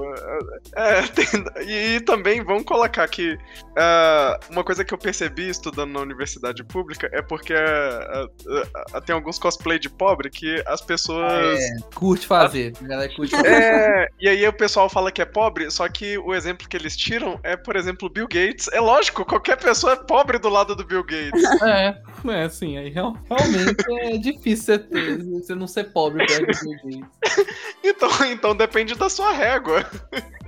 É, tem- e, também vamos colocar que ah, uma coisa que eu percebi estudando na universidade pública é porque ah, ah, ah, tem alguns cosplay de pobre que as pessoas. curte fazer. A curte fazer. É, e aí o pessoal fala que é pobre, só que o exemplo que eles tiram é, por exemplo, Bill Gates. É lógico, qualquer pessoa é pobre do lado do Bill Gates. É, é assim, aí real- realmente é difícil você, ter, você não ser pobre perto Gates. Então, então depende da sua régua.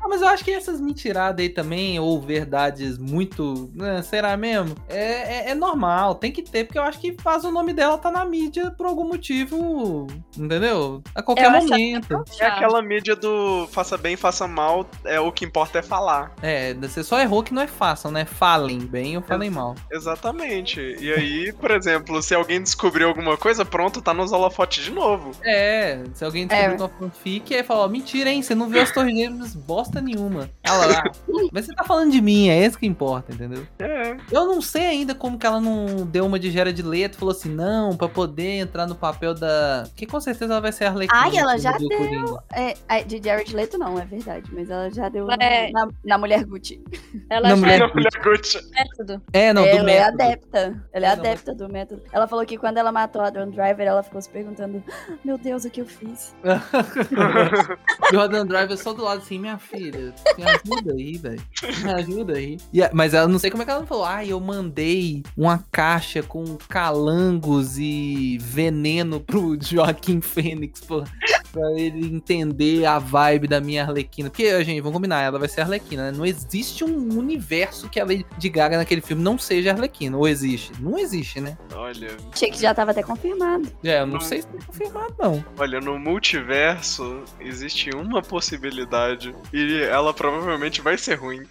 Ah, mas eu acho que essas mentiradas aí também, ou verdades muito. né, será mesmo? É, é, é normal, tem que ter, porque eu acho que faz o nome dela tá na mídia por algum motivo, entendeu? A qualquer Eu acho momento. É aquela mídia do faça bem, faça mal, é o que importa é falar. É, você só errou que não é façam, né? Falem bem ou falem mal. Exatamente. E aí, por exemplo, se alguém descobrir alguma coisa, pronto, tá nos holofotes de novo. É, se alguém descobrir É. tua fanfic, aí fala, ó, mentira, hein? Você não viu as torres gêmeas bosta nenhuma. Ela lá. Mas você tá falando de mim, é isso que importa, entendeu? É. Eu não sei ainda como que ela não deu uma de Gera de letra falou assim, não, pra poder entrar no papel da. Que com certeza ela vai ser a Arlequina. Ai, ela já deu. É, a de Jared Leto não, é verdade, mas ela já deu É. na, na Mulher Gucci. Ela Não, já mulher- é mulher Gucci. método. É, não, do ela é método. adepta. Ela é Não, adepta do método. Ela falou que quando ela matou a Dawn Driver, ela ficou se perguntando: "Ah, Meu Deus, o que eu fiz? e o Adam Driver só do lado assim, minha filha, me ajuda aí, velho. Me ajuda aí. Mas ela não sei como é que ela não falou. Ai, eu mandei uma caixa com calangos e veneno pro Joaquim Fênix, pô. Pra ele entender a vibe da minha Arlequina. Porque, gente, vamos combinar, ela vai ser Arlequina, né? Não existe um universo que a Lady Gaga naquele filme não seja Arlequina. Ou existe? Não existe, né? Olha, Achei que já tava até confirmado. É, eu não Não. sei se tá confirmado, não. olha, no multiverso existe uma possibilidade e ela provavelmente vai ser ruim.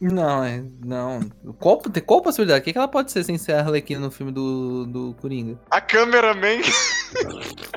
Não, é. Não. Qual, tem qual possibilidade? O que, que ela pode ser sem ser a Arlequina no filme do, do Coringa? A cameraman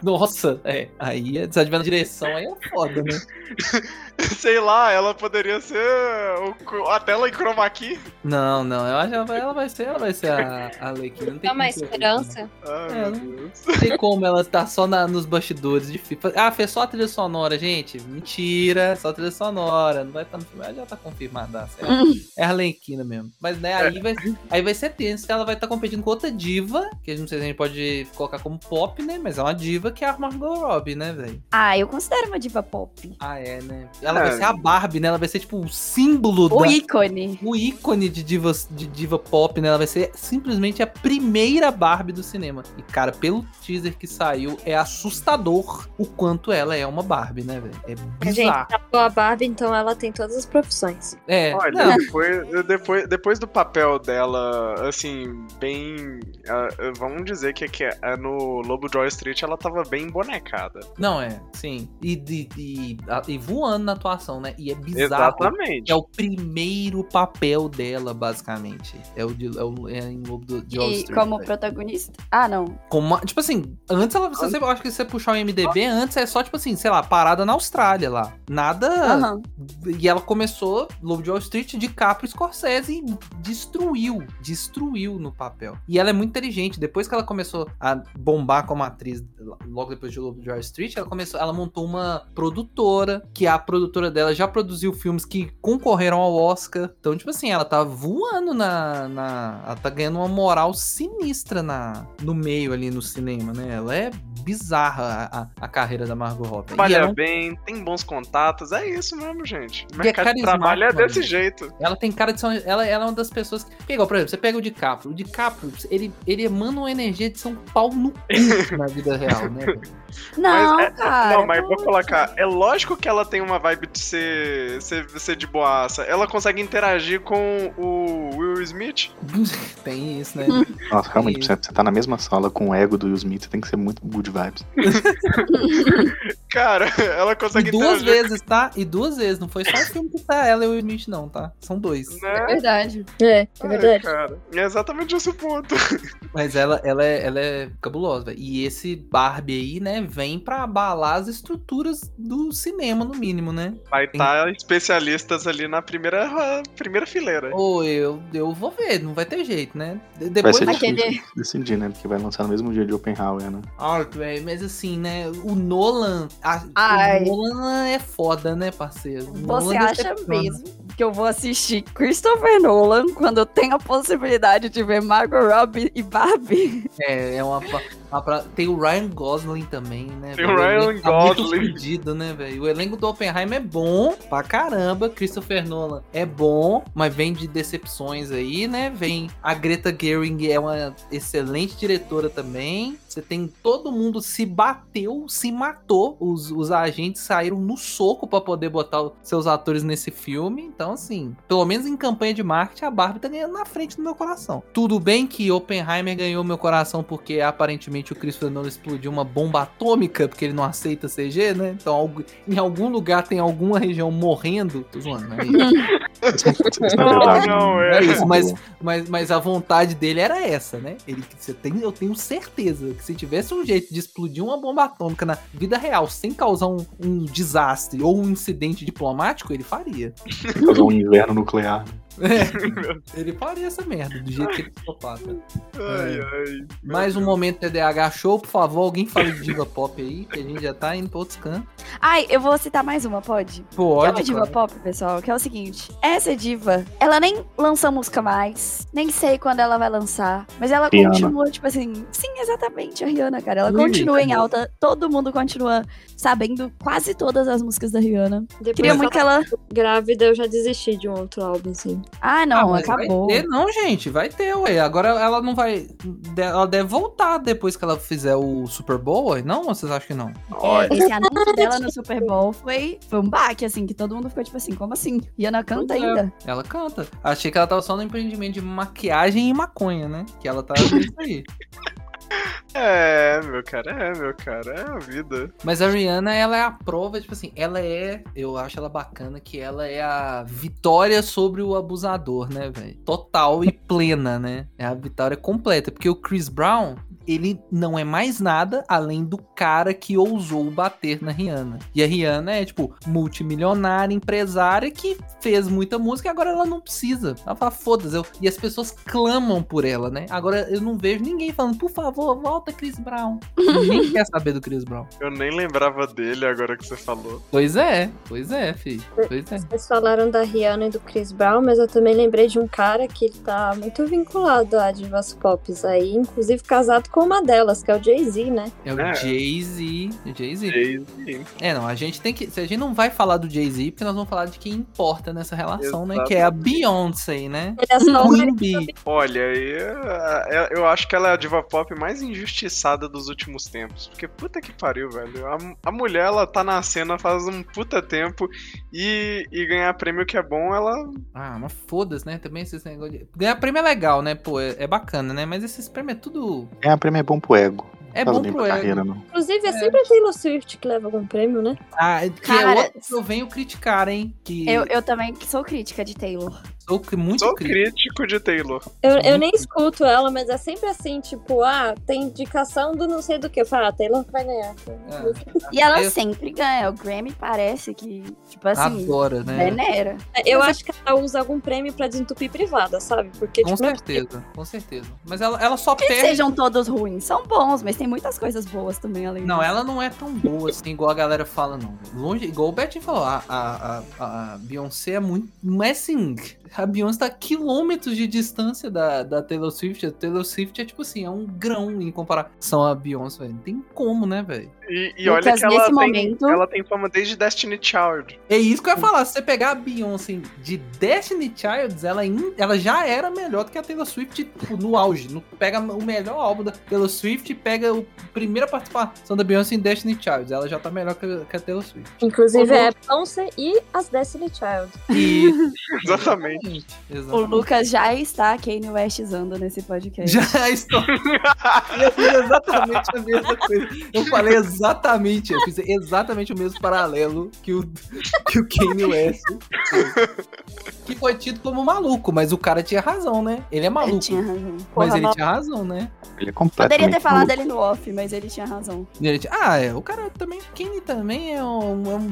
Nossa, é. Aí, se ela estiver na direção, aí é foda, né? Sei lá, ela poderia ser o- a tela em chroma key. Não, não. Eu acho que ela vai, ela vai ser, ela vai ser a, a Arlequina. Não tem Dá uma como ser a esperança. Ai, É, meu não- Deus. Não tem como ela tá só na- nos bastidores de FIFA. Ah, fez só a trilha sonora, gente. Mentira, só a trilha sonora. Não vai estar no filme. Ela já tá confirmada. certo? É Arlequina mesmo. Mas, né, aí vai, aí vai ser tenso que ela vai estar competindo com outra diva, que a gente não sei se a gente pode colocar como pop, né? Mas é uma diva que é a Margot Robbie, né, velho? Ah, eu considero uma diva pop. Ah, é, né? Ela É. vai ser a Barbie, né? Ela vai ser, tipo, o símbolo O da... ícone. O ícone de, divas, de diva pop, né? Ela vai ser simplesmente a primeira Barbie do cinema. E, cara, pelo teaser que saiu, é assustador o quanto ela é uma Barbie, né, velho? É A gente bizarro. a Barbie, então ela tem todas as profissões. É, Olha, não, depois, depois, depois do papel dela, assim, bem. ah, vamos dizer que, que é no Lobo Joy Street ela tava bem bonecada. não é, sim. E, de- e- a- e voando na atuação, né? E é bizarro. Exatamente. É o primeiro papel dela, basicamente. É o de, é o, é em Lobo do, de Wall E Street, como velho. protagonista. Ah, não. Como, tipo assim, antes ela. Você, eu acho que se você puxar o MDB, antes é só, tipo assim, sei lá, parada na Austrália lá. Nada. Aham. E ela começou, Lobo de Wall Street, de Caprio Scorsese e destruiu. Destruiu no papel. E ela é muito inteligente. Depois que ela começou a bombar como atriz, logo depois de Lobo de Wall Street, ela começou. Ela montou uma produtora, que a produtora dela já produziu filmes que concorreram ao Oscar. Então, tipo assim, ela tá voando na. na ela tá ganhando uma moral sinistra na, no meio ali no cinema, né? Ela é bizarra a, a- a carreira da Margot Robbie. Trabalha ela- bem, tem bons contatos, é isso mesmo, gente. O é mercado de trabalho é desse jeito. Ela tem cara de ser. Ela, ela é uma das pessoas. Que, porque, igual, por exemplo, você pega o DiCaprio. O DiCaprio, ele, ele emana uma energia de ser um pau no cu na vida real, né? Não, Mas é- cara. Não, mas vou colocar. É lógico que ela tem uma vibe de ser, ser, ser de boaça. Ela consegue interagir com o Will Smith. tem isso, né? Nossa, realmente, Isso. você, você tá na mesma sala com o ego do Will Smith, você tem que ser muito good vibes. Cara, ela E consegue duas interagir. vezes, tá? E duas vezes. Não foi só o filme que tá ela e o Smith, não, tá? São dois. É Né? verdade. É, é Ai, verdade. cara. É exatamente esse o ponto. Mas ela, ela, é, ela é cabulosa, velho. E esse Barbie aí, né, vem pra abalar as estruturas do cinema, no mínimo, né? Vai estar especialistas ali na primeira, primeira fileira. Ou eu, eu vou ver, não vai ter jeito, né? De- Vai Depois ser Aquele- difícil decidir, né? Porque vai lançar no mesmo dia de Oppenheimer, né? Ah, velho, mas assim, né? O Nolan. A- Ai. O Nolan é foda, né, parceiro? Você acha mesmo que eu vou assistir Christopher Nolan quando eu tenho a possibilidade de ver Margot Robbie e Barbie? É, é uma pra- Tem o Ryan Gosling também, né? Tem o Ryan tá muito Gosling. fudido, né, velho? O elenco do Oppenheimer é bom pra caramba. Christopher Nolan é bom, mas vem de decepções aí, né? Vem a Greta Gerwig, é uma excelente diretora também. Você tem todo mundo se bateu, se matou. Os, os agentes saíram no soco pra poder botar seus atores nesse filme. Então, assim, pelo menos em campanha de marketing, a Barbie tá ganhando na frente do meu coração. Tudo bem que Oppenheimer ganhou meu coração porque aparentemente o Christopher Nolan explodiu uma bomba atômica, porque ele não aceita CG, né? Então, em algum lugar tem alguma região morrendo. Tô zoando, né? Isso, isso Não, verdade. não, É é. isso, mas, mas, mas a vontade dele era essa, né? Ele, você tem, eu tenho certeza que se tivesse um jeito de explodir uma bomba atômica na vida real sem causar um, um desastre ou um incidente diplomático, ele faria. Causar um inverno nuclear. Ele faria essa merda, do jeito que ele é psicopata. Ai, ai. Mais um momento TDAH show, por favor, alguém fale de diva pop aí, que a gente já tá indo pra outros cantos. Ai, eu vou citar mais uma, pode? Uma Pode, diva claro. pop, pessoal, que é o seguinte: essa diva, ela nem lança música mais, nem sei quando ela vai lançar, mas ela Rihanna. continua, tipo assim, sim, exatamente, a Rihanna, cara. Ela continua em alta, todo mundo continua sabendo quase todas as músicas da Rihanna. Depois Queria que muito que ela grávida, eu já desisti de um outro álbum, assim. Ah, Ah, não, mas acabou. Vai ter, não, gente, vai ter, ué. Agora ela não vai. Ela deve voltar depois que ela fizer o Super Bowl, ué? Não? Ou vocês acham que não? É, esse anúncio dela no Super Bowl foi, foi um baque, assim, que todo mundo ficou tipo assim, como assim? Rihanna canta Pois é. ainda? Ela canta. Achei que ela tava só no empreendimento de maquiagem e maconha, né? Que ela tá nisso aí. É, meu cara, é, meu cara, é a vida. Mas a Rihanna, ela é a prova, tipo assim, ela é. Eu acho ela bacana que ela é a vitória sobre o abusador, né, velho? Total e plena, né? É a vitória completa. Porque o Chris Brown, ele não é mais nada além do cara que ousou bater na Rihanna. E a Rihanna é, tipo, multimilionária, empresária, que fez muita música e agora ela não precisa. Ela fala, foda-se. eu- E as pessoas clamam por ela, né? Agora eu não vejo ninguém falando, por favor, volta Chris Brown. Ninguém quer saber do Chris Brown. Eu nem lembrava dele agora que você falou. Pois é, pois é, filho. Pois é. Vocês falaram da Rihanna e do Chris Brown, mas eu também lembrei de um cara que ele tá muito vinculado a divas pop aí, inclusive casado com uma delas, que é o Jay-Z, né? É o É. Jay-Z. o Jay-Z. Jay-Z. É, não, a gente tem que. Se a gente não vai falar do Jay-Z, porque nós vamos falar de quem importa nessa relação, né? Exatamente. Que é a Beyoncé, né? Ele é Queen. Olha, aí, é- eu acho que ela é a diva pop mais injustiçada dos últimos tempos. Porque puta que pariu, velho. A, a mulher, ela tá na cena faz um puta tempo e, e ganhar prêmio que é bom, ela. Ah, mas foda-se, né? Também esses negócios de... Ganhar prêmio é legal, né? Pô, é, é bacana, né? Mas esses prêmios é tudo. É, prêmio é bom pro ego. É bom pro pra ego. carreira, não. Inclusive, é sempre a Taylor Swift que leva algum prêmio, né? Ah, que Cara, é outro que eu venho criticar, hein? Que Eu, eu também sou crítica de Taylor. Sou muito Sou crítico. crítico de Taylor. Eu, eu nem escuto ela, mas é sempre assim, tipo, ah, tem indicação do não sei do que. Eu falo, ah, Taylor vai ganhar. E ela Eu- sempre ganha. O Grammy parece que, tipo assim, Adora, né? venera. Eu Mas acho que ela usa algum prêmio pra desentupir privada, sabe? Porque, Com tipo, não é certeza, com certeza. Mas ela, ela só Que perde. sejam todos ruins. São bons, mas tem muitas coisas boas também além Não, ela não é tão boa assim, igual a galera fala, não. Longe, igual o Betinho falou, a, a, a, a Beyoncé é muito. Não é assim. A Beyoncé tá a quilômetros de distância da, da Taylor Swift. A Taylor Swift é tipo assim, é um grão em comparação à Beyoncé, velho. Não tem como, né, velho? E, e olha Lucas, que ela nesse tem, momento- ela tem fama desde Destiny Child. É isso que eu ia falar. Se você pegar a Beyoncé de Destiny Childs, ela, in- ela já era melhor do que a Taylor Swift tipo, no auge. No, pega o melhor álbum da Taylor Swift e pega a primeira participação da Beyoncé em Destiny Childs. Ela já tá melhor que, a- que a Taylor Swift. Inclusive é Beyoncé e as Destiny Child. E Exatamente. O Exatamente. Lucas já está Kanye Westzando nesse podcast. Já estou. Eu fiz exatamente a mesma coisa. Eu falei exatamente, eu fiz exatamente o mesmo paralelo que o, que o Kanye West. fez. Que foi tido como maluco, mas o cara tinha razão, né? Ele é Ele maluco. tinha razão. Mas Porra, ele mal- tinha razão, né? Ele é completamente Poderia ter falado maluco. ele no off, mas ele tinha razão. Ele tinha- Ah, é. O cara também. Kanye também é um, é um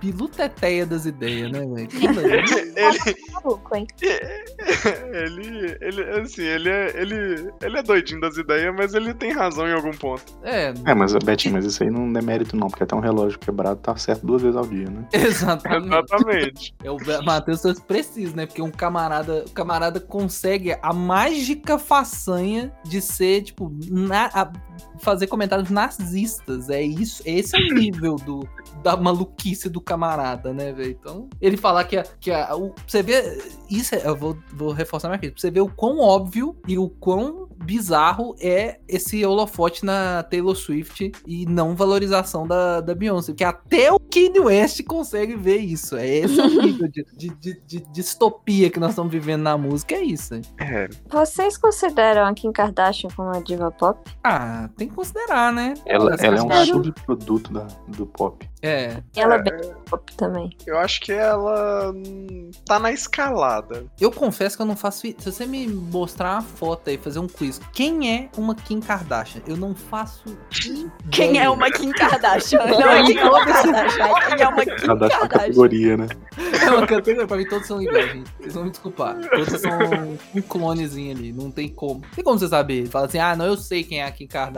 bilu teteia das ideias, né, velho? Ali- Ele, Maluco, hein? ele, ele, assim, ele é, ele, ele é doidinho das ideias, mas ele tem razão em algum ponto. É, É, mas, Betinho, mas isso aí não é mérito não, porque até um relógio quebrado tá certo duas vezes ao dia, né? exatamente. Exatamente. É o Matheus tá preciso, né? Porque um camarada, o camarada consegue a mágica façanha de ser, tipo, na- a- fazer comentários nazistas. É isso, esse é o nível do, da maluquice do camarada, né, velho? Então, ele falar que, a, que a, o, você vê, isso é, eu vou, vou reforçar mais aqui, pra você ver o quão óbvio e o quão bizarro é esse holofote na Taylor Swift e não valorização da, da Beyoncé. Porque até o Kanye West consegue ver isso. É esse nível de, de, de- de distopia que nós estamos vivendo na música. É isso. É, Vocês consideram a Kim Kardashian como uma diva pop? Ah, tem que considerar, né? Ela, ela é um subproduto da, do pop. É. Ela é É. bem pop também. eu acho que ela tá na escalada. Eu confesso que eu não faço. Se você me mostrar uma foto aí, fazer um quiz, quem é uma Kim Kardashian? Eu não faço. Quem é uma Kim Kardashian? Não é quem é uma Kardashian, é quem é uma Kim Ela dá uma Kardashian. categoria, né? É uma categoria, pra mim todos são iguais, gente. Vocês vão me desculpar. Todos são um clonezinho ali, não tem como. Tem como você saber? Fala assim, ah, não, eu sei quem é a Kim Kardashian.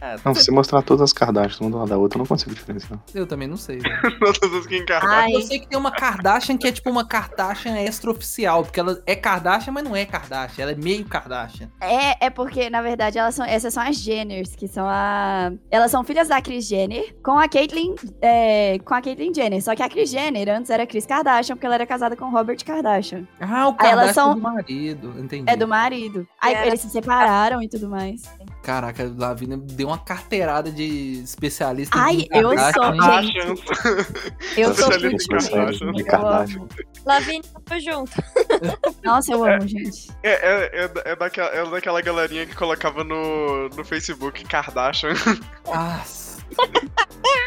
É, Não, se você mostrar todas as Kardashians, uma do lado da outra, eu não consigo diferenciar. eu também não sei. Todas as encarnaram. Ai, Eu sei que tem uma Kardashian que é tipo uma Kardashian extraoficial, porque ela é Kardashian, mas não é Kardashian, ela é meio Kardashian. É, é porque, na verdade, elas são, essas são as Jenners, que são a. Elas são filhas da Kris Jenner com a Caitlyn. é, com a Caitlyn Jenner. Só que a Kris Jenner antes era Kris Kardashian, porque ela era casada com Robert Kardashian. Ah, o Kardashian são- do marido, entendi. É do marido. Aí Era- eles se separaram e tudo mais. Caraca, a Lavina deu uma carteirada de especialista Ai, Kim eu sou-? Kardashian. Eu sou muito Kardashian. De Eu Kardashian. Lavínia, tamo junto. Nossa, eu amo, gente. É, é, é, é daquela, é daquela galerinha que colocava no, no Facebook Kardashian. Nossa.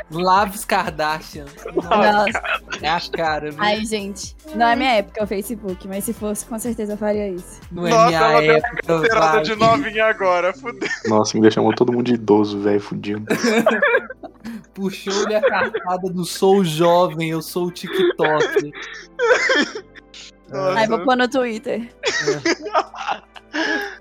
Laves Kardashian. Nossa. É a cara, viu? Ai, gente, não é minha época o Facebook, mas se fosse, com certeza eu faria isso. Não é Nossa, minha ela deu uma época, carteirada de novinha agora, fudeu. Nossa, ainda chamou todo mundo de idoso, velho, fudido. Puxou-lhe a cartada do sou jovem, eu sou o TikTok. Nossa. Aí vou pôr no Twitter.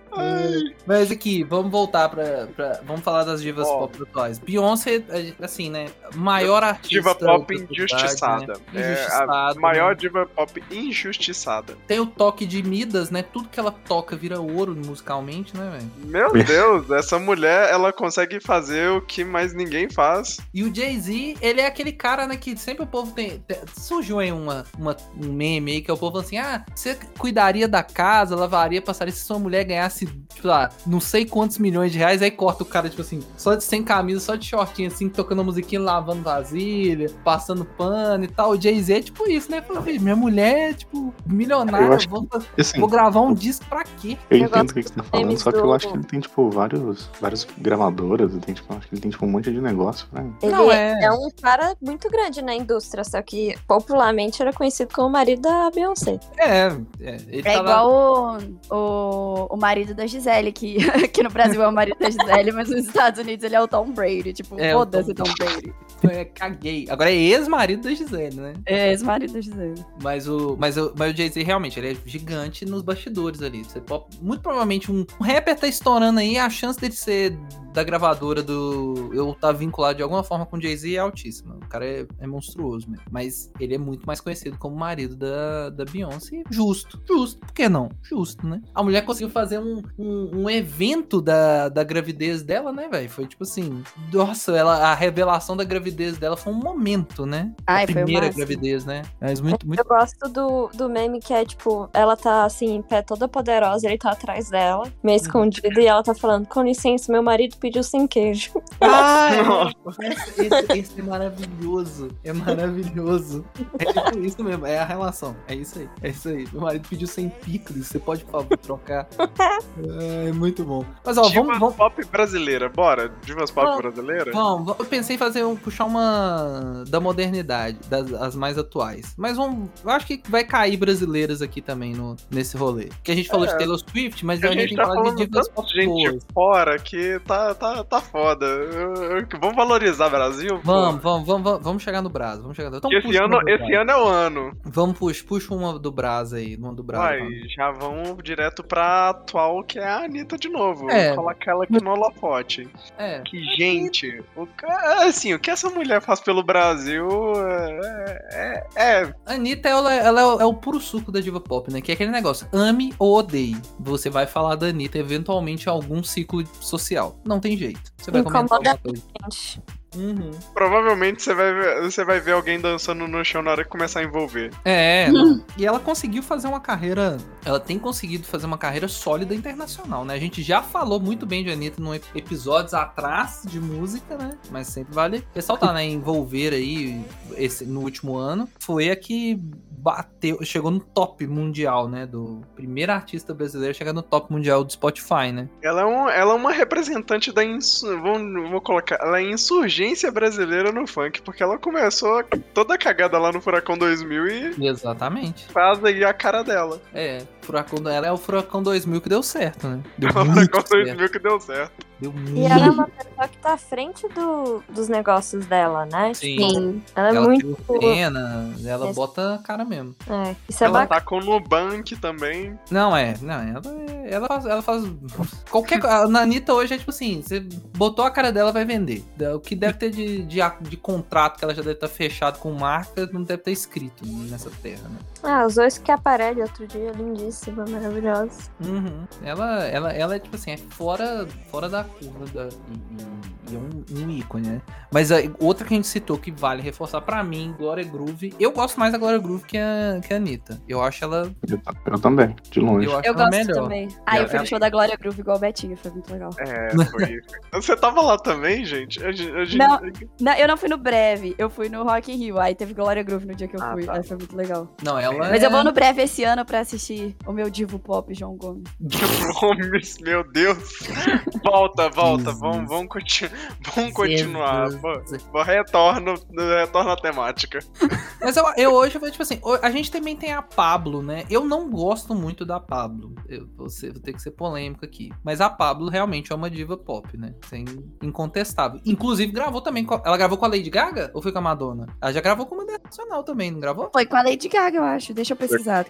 Mas aqui, vamos voltar pra, pra- Vamos falar das divas Ó. pop atuais. Beyoncé, assim, né? Maior artista. Diva pop injustiçada. Né? É Injustiçada. a maior diva pop injustiçada. Tem o toque de Midas, né? Tudo que ela toca vira ouro musicalmente, né, velho? Meu Deus, essa mulher, ela consegue fazer o que mais ninguém faz. E o Jay-Z, ele é aquele cara, né, que sempre o povo tem. te- Surgiu aí uma, uma- um meme aí que é o povo assim: ah, você cuidaria da casa, lavaria, passaria se sua mulher ganhasse, tipo lá, não sei quantos milhões de reais, aí corta o cara, tipo assim, só de sem camisa, só de shortinho, assim, tocando musiquinha, lavando vasilha, passando pano e tal. O Jay-Z é tipo isso, né? Falou, "Filho, minha mulher é, tipo, milionária, vou, Assim, vou gravar um disco pra quê? eu entendo o que que você tá falando, só que eu acho que ele tem, tipo, vários, várias gravadoras, ele tem, tipo, acho que ele tem, tipo, um monte de negócio, né? Ele Não, é... é. um cara muito grande na indústria, só que popularmente era conhecido como o marido da Beyoncé. É, é ele É lá- igual o, o, o marido da Gisele, que aqui no Brasil é o marido da Gisele, mas nos Estados Unidos ele é o Tom Brady. Tipo, É, o foda-se Tom Tom Brady. É, caguei. Agora é ex-marido da Gisele, né? É, ex-marido da Gisele. Mas o, mas o, mas o Jay-Z realmente, ele é gigante nos bastidores ali. Você pode- muito provavelmente um, um rapper tá estourando aí, a chance dele ser da gravadora do. Eu tá vinculado de alguma forma com o Jay-Z é altíssima. O cara é, é monstruoso mesmo. Mas ele é muito mais conhecido como marido da, da Beyoncé. Justo, justo. Por que não? Justo, né? A mulher conseguiu fazer um, um, um evento da, da gravidez dela, né, velho? Foi tipo assim. Nossa, ela, a revelação da gravidez dela foi um momento, né? Ai, a foi o primeira gravidez, né? Mas muito, muito Eu gosto do, do meme que é tipo, ela tá assim, em pé toda poderosa, ele tá atrás dela, meio escondido, e ela tá falando: com licença, meu marido pediu sem queijo. Ah, é. esse, esse- é maravilhoso. É maravilhoso. É tipo isso mesmo, é a relação. É isso aí. É isso aí. Meu marido pediu sem picles. Você pode, por favor, trocar. É, muito bom. Mas, ó, Divas vamos, vamos, pop brasileira, bora? Divas pop Vamos. brasileira? vamos. Eu pensei em fazer um, puxar uma da modernidade, das as mais atuais. Mas vamos, eu acho que vai cair brasileiras aqui também no, nesse rolê. Que a gente falou É. de Taylor Swift, mas A a gente gente tem tá que falar de falando divas tanto de gente fora que tá, tá, tá foda. Eu- eu- Vamos valorizar Brasil? Vamos, vamos, vamos, vamos, vamos chegar no Brás. Vamos chegar. Então, Porque esse ano, esse ano é o ano. Vamos, puxa, puxa uma do Brás aí, uma do Brás. Vai, vamos. já vamos direto pra atual, que é a Anitta de novo. É. Colocar ela aqui no holofote. É. Que, gente, o, ca- assim, o que essa mulher faz pelo Brasil é. é, é- Anitta, ela, ela é, o- é o puro suco da diva pop, né? Que é aquele negócio, ame ou odeie. Você vai falar da Anitta eventualmente em algum ciclo social. Não tem jeito. Você vai comentar Incomoda alguma coisa. Gente, Uhum. provavelmente você vai, ver, você vai ver alguém dançando no chão na hora que começar a envolver. É, não. e ela conseguiu fazer uma carreira. Ela tem conseguido fazer uma carreira sólida internacional, né? A gente já falou muito bem de Anitta no episódios atrás de música, né? Mas sempre vale ressaltar, né? Envolver aí esse, no último ano. Foi a que bateu, chegou no top mundial, né? Do primeiro artista brasileiro a chegar no top mundial do Spotify, né? Ela é, um, ela é uma representante da. Insu, vou, vou colocar. Ela é insurgência brasileira no funk, porque ela começou toda cagada lá no Furacão 2000 e Exatamente. faz aí a cara dela. É, Furacão, ela é o Furacão 2000 que deu certo, né? Deu O Furacão muito certo. 2000 que deu certo. Deu muito E ela é uma pessoa que tá à frente do, dos negócios dela, né? Sim. Ela é ela muito. tem cena, ela Esse- bota a cara mesmo. É, isso é Ela bacana. tá com o Nubank também. Não, é, não, ela, é- ela, faz, ela faz qualquer coisa. A Anitta hoje é tipo assim, você botou a cara dela, vai vender. O que deve ter de, de, de contrato que ela já deve estar fechado com marca, não deve ter escrito nessa terra, né? Ah, usou esse que aparelho outro dia, lindíssima, maravilhosa. Uhum. Ela, ela, ela é tipo assim, é fora, fora da curva da, e, e- e é um, um ícone, né? Mas a, outra que a gente citou que vale reforçar pra mim, Glória Groove. Eu gosto mais da Glória Groove que a, que a Anitta. Eu acho ela, Eu, eu também, de longe. eu acho Eu ela gosto melhor. também. Ah, eu fui no show da Glória Groove igual o Betinho, foi muito legal. É, foi. Você tava lá também, gente? A gente- a gente- Não. Não, eu não fui no Breve, eu fui no Rock in Rio. Aí teve Glória Groove no dia que eu Ah, fui. tá. Aí foi muito legal. Não, ela Mas é... eu vou no Breve esse ano pra assistir o meu divo pop, João Gomes. Gomes, meu Deus. Volta, volta. Vamos, vamos, continu vamos continuar. Vou- Retorno, retorno à temática. Mas eu, eu hoje, tipo assim, a gente também tem a Pablo, né? Eu não gosto muito da Pablo. Eu vou, ser- vou ter que ser polêmico aqui. Mas a Pablo realmente é uma diva pop, né? Sem incontestável. Inclusive, gravou também. com ela gravou com a Lady Gaga? Ou foi com a Madonna? Ela já gravou com uma nacional também, não gravou? Foi com a Lady Gaga, eu acho. Deixa eu pesquisar.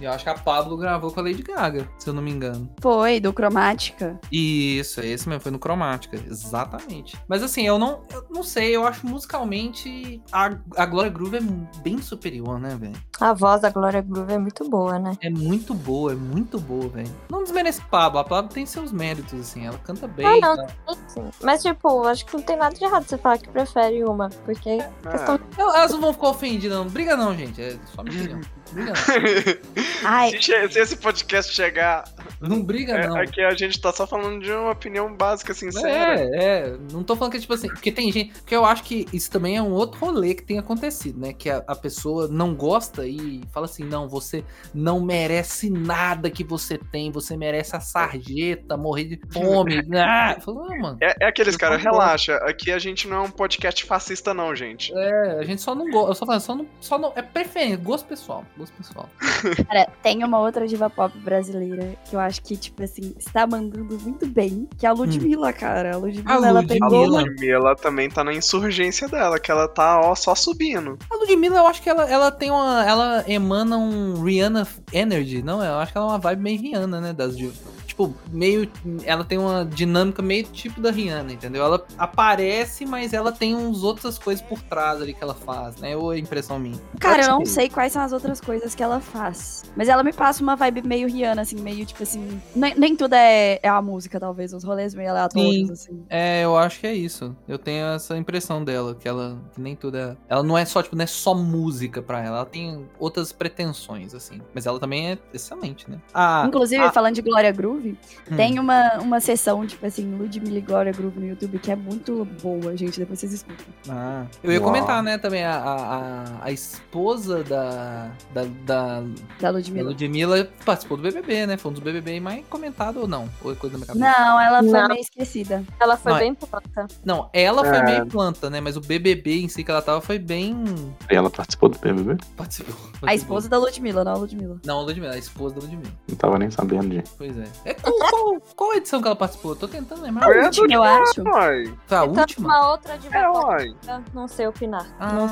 Eu acho que a Pablo gravou com a Lady Gaga, se eu não me engano. Foi, do Cromática. Isso, é esse mesmo, foi no Cromática, exatamente. Mas assim, eu não, eu não sei, eu acho musicalmente a, a Gloria Groove é bem superior, né, velho? A voz da Glória Groove é muito boa, né? É muito boa, é muito boa, velho. Não desmerece Pablo, a Pablo tem seus méritos, assim, ela canta bem. Ah, não. tá? Sim. Mas, tipo, acho que não tem nada de errado você falar que prefere uma. Porque questão Eu- Elas não vão ficar ofendidas, não. Briga não, gente, é só minha opinião. Briga Ai, se, esse podcast chegar não. Não briga é, não. aqui, a gente tá só falando de uma opinião básica, sincera. É, é, não tô falando que, tipo assim, porque tem gente. Porque eu acho que isso também é um outro rolê que tem acontecido, né? Que a, a pessoa não gosta e fala assim: não, você não merece nada que você tem, você merece a sarjeta, morrer de fome. ah, falo, não, mano. É, é aqueles caras, relaxa. Aqui a gente não é um podcast fascista, não, gente. É, a gente só não gosta. Eu só falo, só não, só não. É preferência, gosto pessoal. Gosto pessoal. cara, tem uma outra diva pop brasileira que eu acho que, tipo assim, está mandando muito bem, que é a Ludmilla, cara. A Ludmilla, A ela Ludmilla. A pegou uma... Ludmilla também tá na insurgência dela, que ela tá, ó, só subindo. A Ludmilla, eu acho que ela, ela tem uma. Ela emana um Rihanna Energy, não? Eu acho que ela é uma vibe meio Rihanna, né? Das divas. Tipo, meio. Ela tem uma dinâmica meio tipo da Rihanna, entendeu? Ela aparece, mas ela tem uns outras coisas por trás ali que ela faz, né? Ou é impressão minha? Cara, eu não sei quais são as outras coisas que ela faz. Mas ela me passa uma vibe meio Rihanna, assim, meio tipo assim. Nem, nem tudo é, é a música, talvez, uns rolês meio aleatórios, Sim. assim. É, eu acho que é isso. Eu tenho essa impressão dela, que ela. Que nem tudo é. Ela não é só, tipo, não é só música pra ela. Ela tem outras pretensões, assim. Mas ela também é excelente, né? Ah, Inclusive, ah, falando de Glória Groove, hum. tem uma, uma sessão, tipo assim, Ludmilla e Glória Groove no YouTube que é muito boa, gente. Depois vocês escutam. Ah, eu ia Uau. comentar, né, também a, a, a, esposa da, da, da, Da da Ludmilla. Ludmilla participou do BBB, né? Foi um dos BBB mais comentado ou não? Ou é coisa da minha cabeça? Não, ela foi Não. meio esquecida. ela foi Não, é- bem planta. Não, ela foi É. meio planta, né? Mas o BBB em si que ela tava foi bem... E ela participou do BBB? Participou. A esposa da Ludmilla, não a Ludmilla. Não, a Ludmilla, a esposa da Ludmilla. Não tava nem sabendo de. Pois é. é qual, qual, qual edição que ela participou? Tô tentando lembrar. A última, eu acho. Foi a Então, última? uma outra de é, uai. não sei opinar. Não,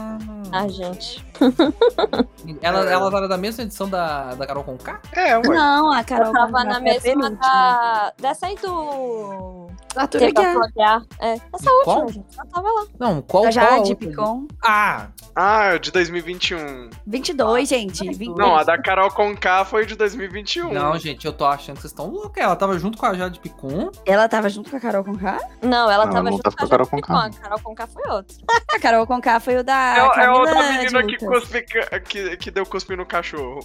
Ah, ah, gente. ela, É. ela tava da mesma edição da, da Carol Conká? É, uai. Não, a Carol Eu tava Conká na a mesma da... Dessa aí do... Arthur a Florear. É, essa Qual? última, gente. Ela tava lá. Não, qual, A qual a Jade? Picon. Ah, Ah, de 2021. 22, gente. 22. Não, a da Carol Conká foi de 2021. não, gente, eu tô achando que vocês estão loucos. Ela tava junto com a Jade Picon. Ela tava junto com a Carol Conká? Não, ela Não, tava não junto tava com a com a Carol Jade Conká. A Carol Conká foi outra. A Carol Conká foi o da É, é outra menina que, cuspe, que, que deu cuspe no cachorro.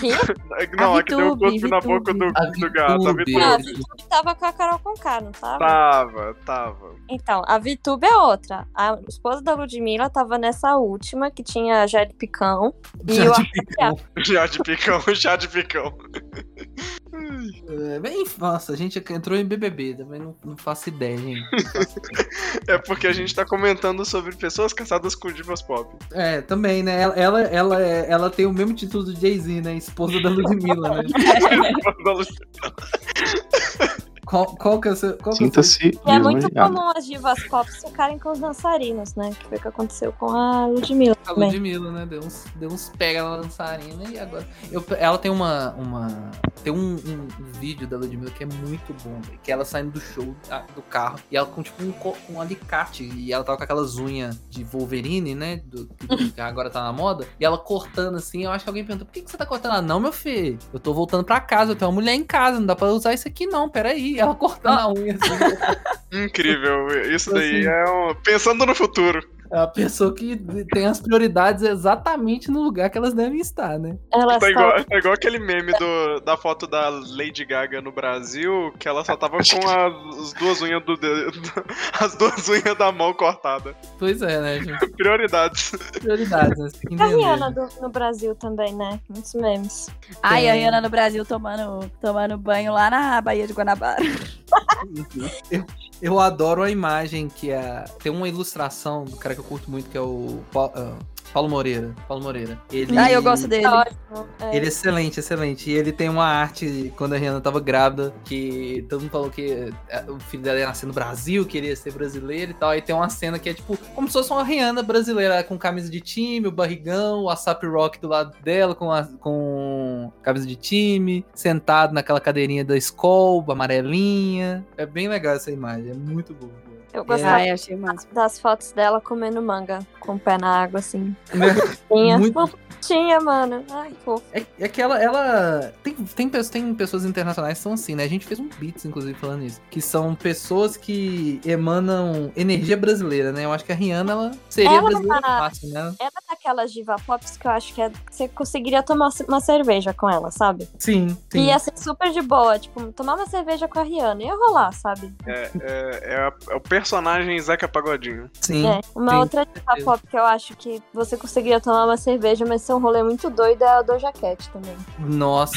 Que? Não, a, que deu cuspe na boca do, A do gato. A Vitube. Ah, a Vitube. Tava com a Carol Conká, não tava? Tava, tava. Então, a Vitube é outra. A esposa da Ludmilla tava nessa última, que tinha a Jade Picão. E o Jade Picon. Já de picão, já de picão. É, bem, nossa, a gente entrou em BBB, também não, não faço ideia, gente. É porque a gente tá comentando sobre pessoas casadas com divas pop. É, também, né? Ela, ela, ela, é- ela tem o mesmo título do Jay-Z, né? Esposa da Ludmilla, né? Qual, qual que é o seu. Qual que é o seu... Sinta-se E é muito comum as divas pop ficarem com os dançarinos, né? Que foi o que aconteceu com a Ludmilla A também. Ludmilla, né? Deu uns, deu uns pega na dançarina e agora. Eu- ela tem uma. uma tem um, um vídeo da Ludmilla que é muito bom, velho, que ela saindo do show ah, do carro e ela com tipo um, um alicate e ela tava com aquelas unhas de Wolverine, né? Do, que agora tá na moda. E ela cortando assim. Eu acho que alguém perguntou: por que, que você tá cortando? Ela, não, meu filho, eu tô voltando pra casa, eu tenho uma mulher em casa, não dá pra usar isso aqui não, peraí. Ela cortando a unha assim. Incrível. Isso Assim. daí é um... Pensando no futuro. É a pessoa que tem as prioridades exatamente no lugar que elas devem estar, né? Ela Tá igual, tá igual aquele meme do- da foto da Lady Gaga no Brasil, que ela só tava com as, as duas unhas do dedo, as duas unhas da mão cortada. Pois é, né, gente? Prioridades. Prioridades, né? Tem que a. Rihanna do- no Brasil também, né? Muitos memes. Ai, a. Rihanna no Brasil tomando, tomando banho lá na Baía de Guanabara. Eu, adoro a imagem que é. Tem uma ilustração do cara que eu curto muito, que é o Paulo, ah, Paulo Moreira. Paulo Moreira. Ele, Ai, eu gosto dele. Ótimo. É. Ele é excelente, excelente. E ele tem uma arte quando a Rihanna tava grávida, que todo mundo falou que eh, o filho dela ia nascer no Brasil, queria ser brasileiro e tal. Aí tem uma cena que é tipo, como se fosse uma Rihanna brasileira, com camisa de time, o barrigão, o ASAP Rock do lado dela, com, a, com camisa de time, sentado naquela cadeirinha da Skull, amarelinha. É bem legal essa imagem, é muito boa. Eu gostava Ai, achei massa. das fotos dela comendo manga com o pé na água, assim. É, Tinha. muito Tinha, mano. Ai, fofo. É, é que ela, ela tem, tem, tem pessoas internacionais que são assim, né? A gente fez um beats, inclusive, falando isso. Que são pessoas que emanam energia brasileira, né? Eu acho que a Rihanna, ela seria Ela- brasileira fácil, né? Ela é daquelas diva pops que eu acho que, é- você conseguiria tomar uma cerveja com ela, sabe? Sim, sim. E ia ser super de boa, tipo, tomar uma cerveja com a Rihanna. Ia rolar, sabe? É, é- é a- é o personagem Zeca Pagodinho. Sim. É. Uma sim, outra diva pop que eu acho que você conseguiria tomar uma cerveja, mas ser um rolê muito doido é a Doja Cat também. Nossa,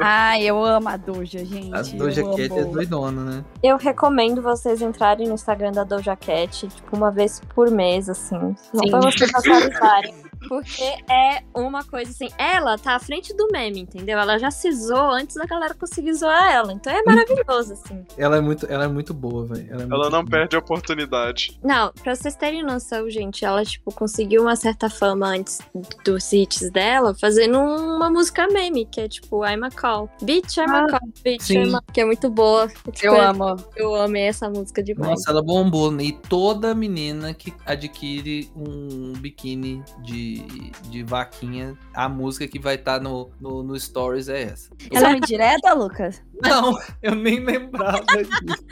Ai, eu amo a Doja, gente. a Doja eu Cat é doidona, né? Eu recomendo vocês entrarem no Instagram da Doja Cat, tipo, uma vez por mês, assim. Só pra vocês atualizarem. Porque é uma coisa assim, ela tá à frente do meme, entendeu? Ela já se zoou antes da galera conseguir zoar ela. Então é maravilhoso, assim. Ela é muito, ela é muito boa, velho. Ela, é Ela não boa. perde a oportunidade. Não, pra vocês terem noção, gente, ela, tipo, conseguiu uma certa fama antes dos hits dela, fazendo uma música meme, que é tipo, I'm a call. Bitch, I'm a call. Bitch, sim. I'm a... Que é muito boa. Tipo, Eu amo. Eu amei essa música demais. Nossa, ela bombou, né? E toda menina que adquire um biquíni de, de vaquinha, a música que vai estar no, no, no Stories é essa. Ela é uma indireta, Lucas? Não, eu nem lembrava disso.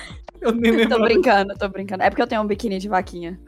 Eu nem Tô lembrava. brincando, tô brincando. É porque eu tenho um biquíni de vaquinha.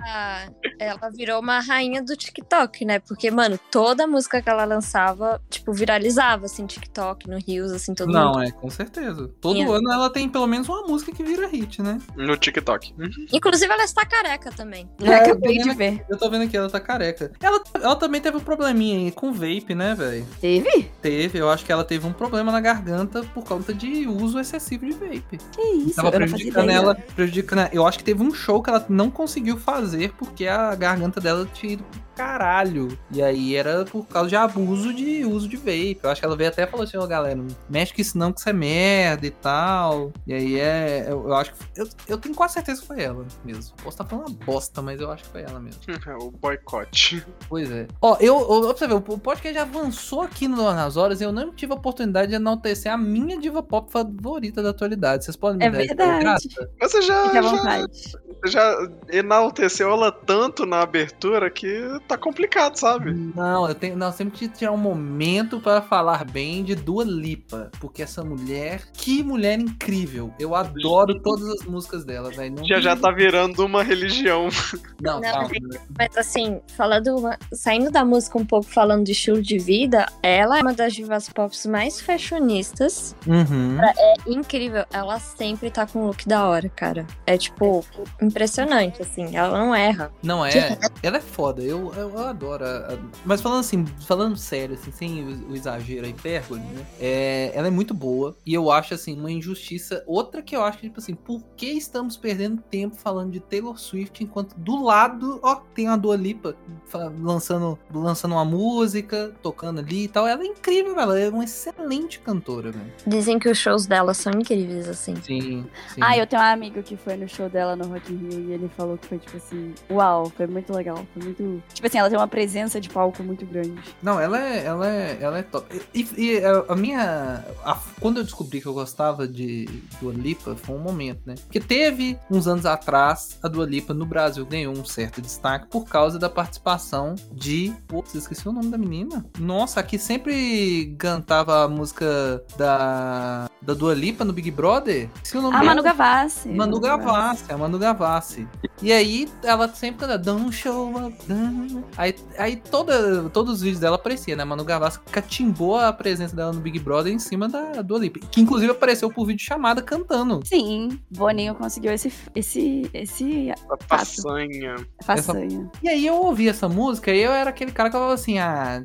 Ah, ela virou uma rainha do TikTok, né? Porque, mano, toda música que ela lançava, tipo, viralizava, assim, TikTok, no Rios, assim, todo mundo. Não, é, com certeza. Todo Tinha. ano ela tem pelo menos uma música que vira hit, né? No TikTok. Inclusive, ela está careca também. Eu É, acabei eu de tô ver. Eu tô vendo aqui, ela tá careca. Ela, ela também teve um probleminha aí com vape, né, velho? Teve? Teve, eu acho que ela teve um problema na garganta por conta de uso excessivo de vape. Que isso? Tava eu não fazia prejudicando ela, prejudicando. Eu acho que teve um show que ela não conseguiu fazer porque a garganta dela tinha ido caralho. E aí era por causa de abuso de uso de vape. Eu acho que ela veio até e falou assim, ó, galera, não mexe com isso não, que isso é merda e tal. E aí é. Eu, eu acho que. Eu, eu tenho quase certeza que foi ela mesmo. Posso estar falando uma bosta, mas eu acho que foi ela mesmo. o boicote. Pois é. Ó, eu, eu, pra você ver, o podcast já avançou aqui no Nas Horas e eu não tive a oportunidade de enaltecer a minha diva pop favorita da atualidade. Vocês podem me É dar essa verdade. Você já, Fique à já, já enalteceu ela tanto na abertura que tá complicado, sabe? Não, eu tenho, não, eu sempre tive que tirar um momento para falar bem de Dua Lipa, porque essa mulher, que mulher incrível. Eu adoro todas as músicas dela, velho. Já já tá virando uma religião. Não, Não, calma. Mas assim, falando, saindo da música um pouco, falando de estilo de vida, ela é uma das divas pop mais fashionistas. Uhum. É incrível. Ela sempre tá com um look da hora, cara. É tipo, impressionante, assim. Ela não erra. Não é, ela é foda, eu, eu, adoro. a- a- Mas falando assim, falando sério, assim, sem o, o exagero, a hipérbole, né? É, ela é muito boa e eu acho, assim, uma injustiça. Outra que eu acho que, tipo assim, por que estamos perdendo tempo falando de Taylor Swift enquanto do lado, ó, tem uma Dua Lipa lançando, lançando uma música, tocando ali e tal. Ela é incrível, ela é uma excelente cantora, velho. Dizem que os shows dela são incríveis, assim. Sim, sim. Ah, eu tenho um amigo que foi no show dela no Rock in Rio e ele falou que foi, tipo assim, uau, foi muito legal. Foi muito. Tipo assim, ela tem uma presença de palco muito grande. Não, ela é, ela é, ela é top. E, e a, a minha. a- quando eu descobri que eu gostava de Dua Lipa, foi um momento, né? Porque teve, uns anos atrás, a Dua Lipa no Brasil ganhou um certo destaque por causa da participação de. Putz, esqueci o nome da menina. Nossa, aqui sempre cantava a música da, da Dua Lipa no Big Brother. Esqueci o nome Ah. Manu Gavassi. Manu Gavassi, a Manu Gavassi. Gavassi. E aí ela sempre canta Don't Show Up. don't-" Aí, aí toda, todos os vídeos dela apareciam, né? Manu Gavassi catimbou a presença dela no Big Brother em cima da Dua Lipa. Que inclusive apareceu por vídeo chamada cantando. Sim, Boninho conseguiu esse, esse, esse A façanha. façanha. E aí eu ouvi essa música e eu era aquele cara que falava assim, ah,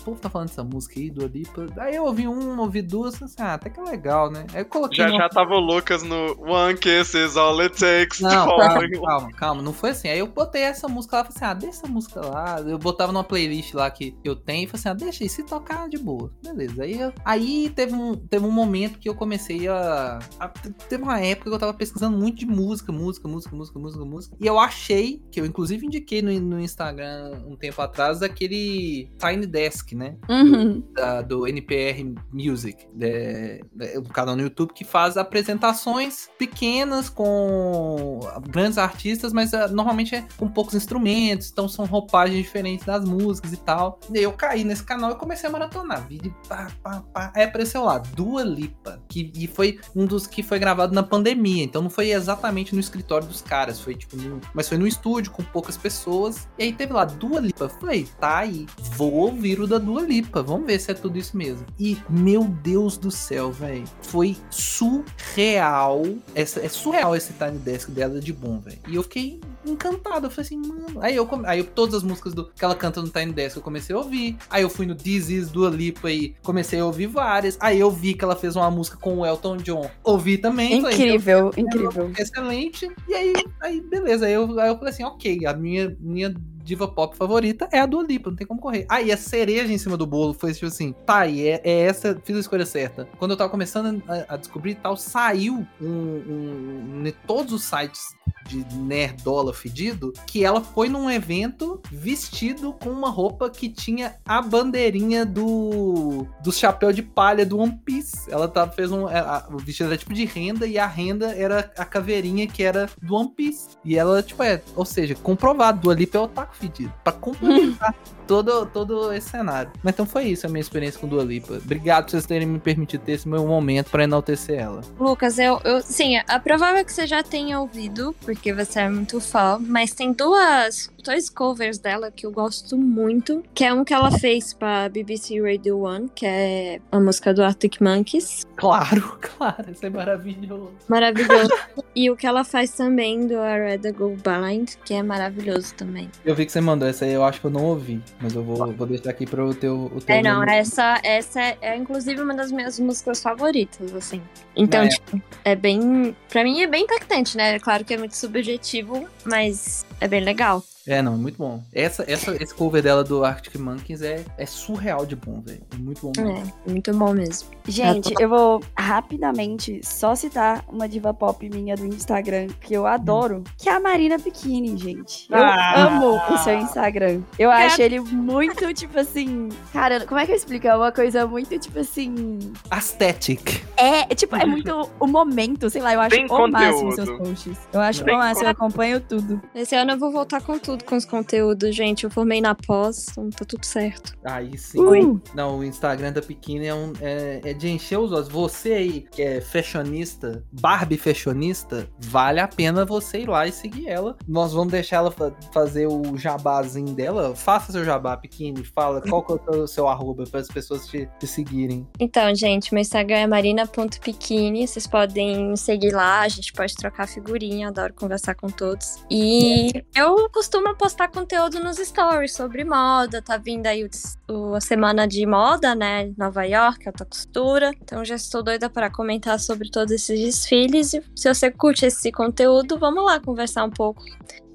o povo tá falando dessa música aí, Dua Lipa. Aí eu ouvi uma, ouvi duas, assim, ah, até que é legal, né? Aí eu coloquei Já, no- já tava o Lucas no One Kiss is all it takes. Não, calma, calma, calma, não foi assim. Aí eu botei essa música lá, falei assim, ah, deixa essa música lá. Eu botava numa playlist lá que eu tenho e falei assim, ah, deixa se tocar de boa. Beleza. Aí, eu- aí teve, um, teve um momento que eu comecei a, a- Teve uma época que eu tava pesquisando muito de música, música, música, música, música, música. E eu achei, que eu inclusive indiquei no, no Instagram um tempo atrás, aquele Tiny Desk, né? Uhum. da- do NPR Music, é, é, um canal no YouTube que faz apresentações pequenas com grandes artistas, mas ah, normalmente é com poucos instrumentos, então são roupagens diferentes das músicas e tal. E eu caí nesse canal e comecei a maratonar. Vídeo pá, pá, pá. Aí apareceu lá, Dua Lipa, que e foi um dos que foi gravado na pandemia, então não foi exatamente no escritório dos caras, foi tipo, mas foi no estúdio com poucas pessoas. E aí teve lá Dua Lipa. Falei, tá aí, vou ouvir o da Dua Lipa, vamos ver se é tudo isso mesmo. E meu Deus do céu, velho, foi surreal. Essa, é surreal esse Tiny Desk dela de bom, velho. E eu fiquei encantado, eu falei assim, mano. Aí eu, aí eu todas as músicas do, que ela canta no Tiny Desk eu comecei a ouvir. Aí eu fui no This Is Dua Lipa e comecei a ouvir várias. Aí eu vi que ela fez uma música com o Elton John, ouvi também. falei, Incrível, incrível. excelente. E aí, aí beleza. Aí eu, aí eu falei assim, ok, a minha, minha diva pop favorita é a Dua Lipa, não tem como correr. Aí a cereja em cima do bolo foi tipo assim, tá, e é, é essa, fiz a escolha certa. Quando eu tava começando a, a descobrir e tal, saiu um, um, em todos os sites de nerdola fedido, que ela foi num evento vestido com uma roupa que tinha a bandeirinha do do chapéu de palha do One Piece. Ela tava, fez um. a- O vestido era tipo de renda e a renda era a caveirinha que era do One Piece. E ela, tipo, é. Ou seja, comprovado, do Lipa é otaku fedido. Pra complementar todo, todo esse cenário. Mas então foi isso a minha experiência com Dua Lipa. Obrigado por vocês terem me permitido ter esse meu momento pra enaltecer ela. Lucas, eu, eu sim, a provável é que você já tenha ouvido, porque você é muito fã, mas tem duas, dois covers dela que eu gosto muito, que é um que ela fez pra BBC Radio One, que é a música do Arctic Monkeys, Claro, claro, isso é maravilhoso. maravilhoso, e o que ela faz também do Rather Go Blind, que é maravilhoso também. Eu vi que você mandou essa aí, eu acho que eu não ouvi. Mas eu vou, vou deixar aqui pro teu. O teu É, não, nome. essa, essa é, é, inclusive uma das minhas músicas favoritas, assim. Então, é. tipo, é bem. Pra mim é bem impactante, né? É claro que é muito subjetivo, mas é bem legal. É, não, é muito bom. Essa, essa, esse cover dela do Arctic Monkeys é, é surreal de bom, velho. É muito bom mesmo. É, muito bom mesmo. Gente, eu vou rapidamente só citar uma diva pop minha do Instagram que eu adoro, que é a Marina Bikini, gente. Eu Ah! amo o seu Instagram. Eu acho ele muito, tipo assim. Cara, como é que eu explico? É uma coisa muito, tipo assim. Aesthetic. É, tipo, é muito o momento, sei lá, eu acho Tem o máximo conteúdo. seus posts. Eu acho Tem o máximo, eu acompanho tudo. Esse ano eu vou voltar com tudo, com os conteúdos, gente. Eu formei na pós, então tá tudo certo. Aí sim. Uh, Não, o Instagram da Pequena é, um, é, é de encher os olhos. Você aí, que é fashionista, Barbie fashionista, vale a pena você ir lá e seguir ela. Nós vamos deixar ela fa- fazer o jabazinho dela. Faça seu jabá, Pequene. Fala qual que é o seu arroba para as pessoas te, te seguirem. Então, gente, meu Instagram é marina.piquini. Vocês podem me seguir lá, a gente pode trocar figurinha, adoro conversar com todos. E eu costumo postar conteúdo nos stories sobre moda. Tá vindo aí o, o- a semana de moda, né? Nova York, alta costura. Então já estou doida para comentar sobre todos esses desfiles. E se você curte esse conteúdo, vamos lá conversar um pouco.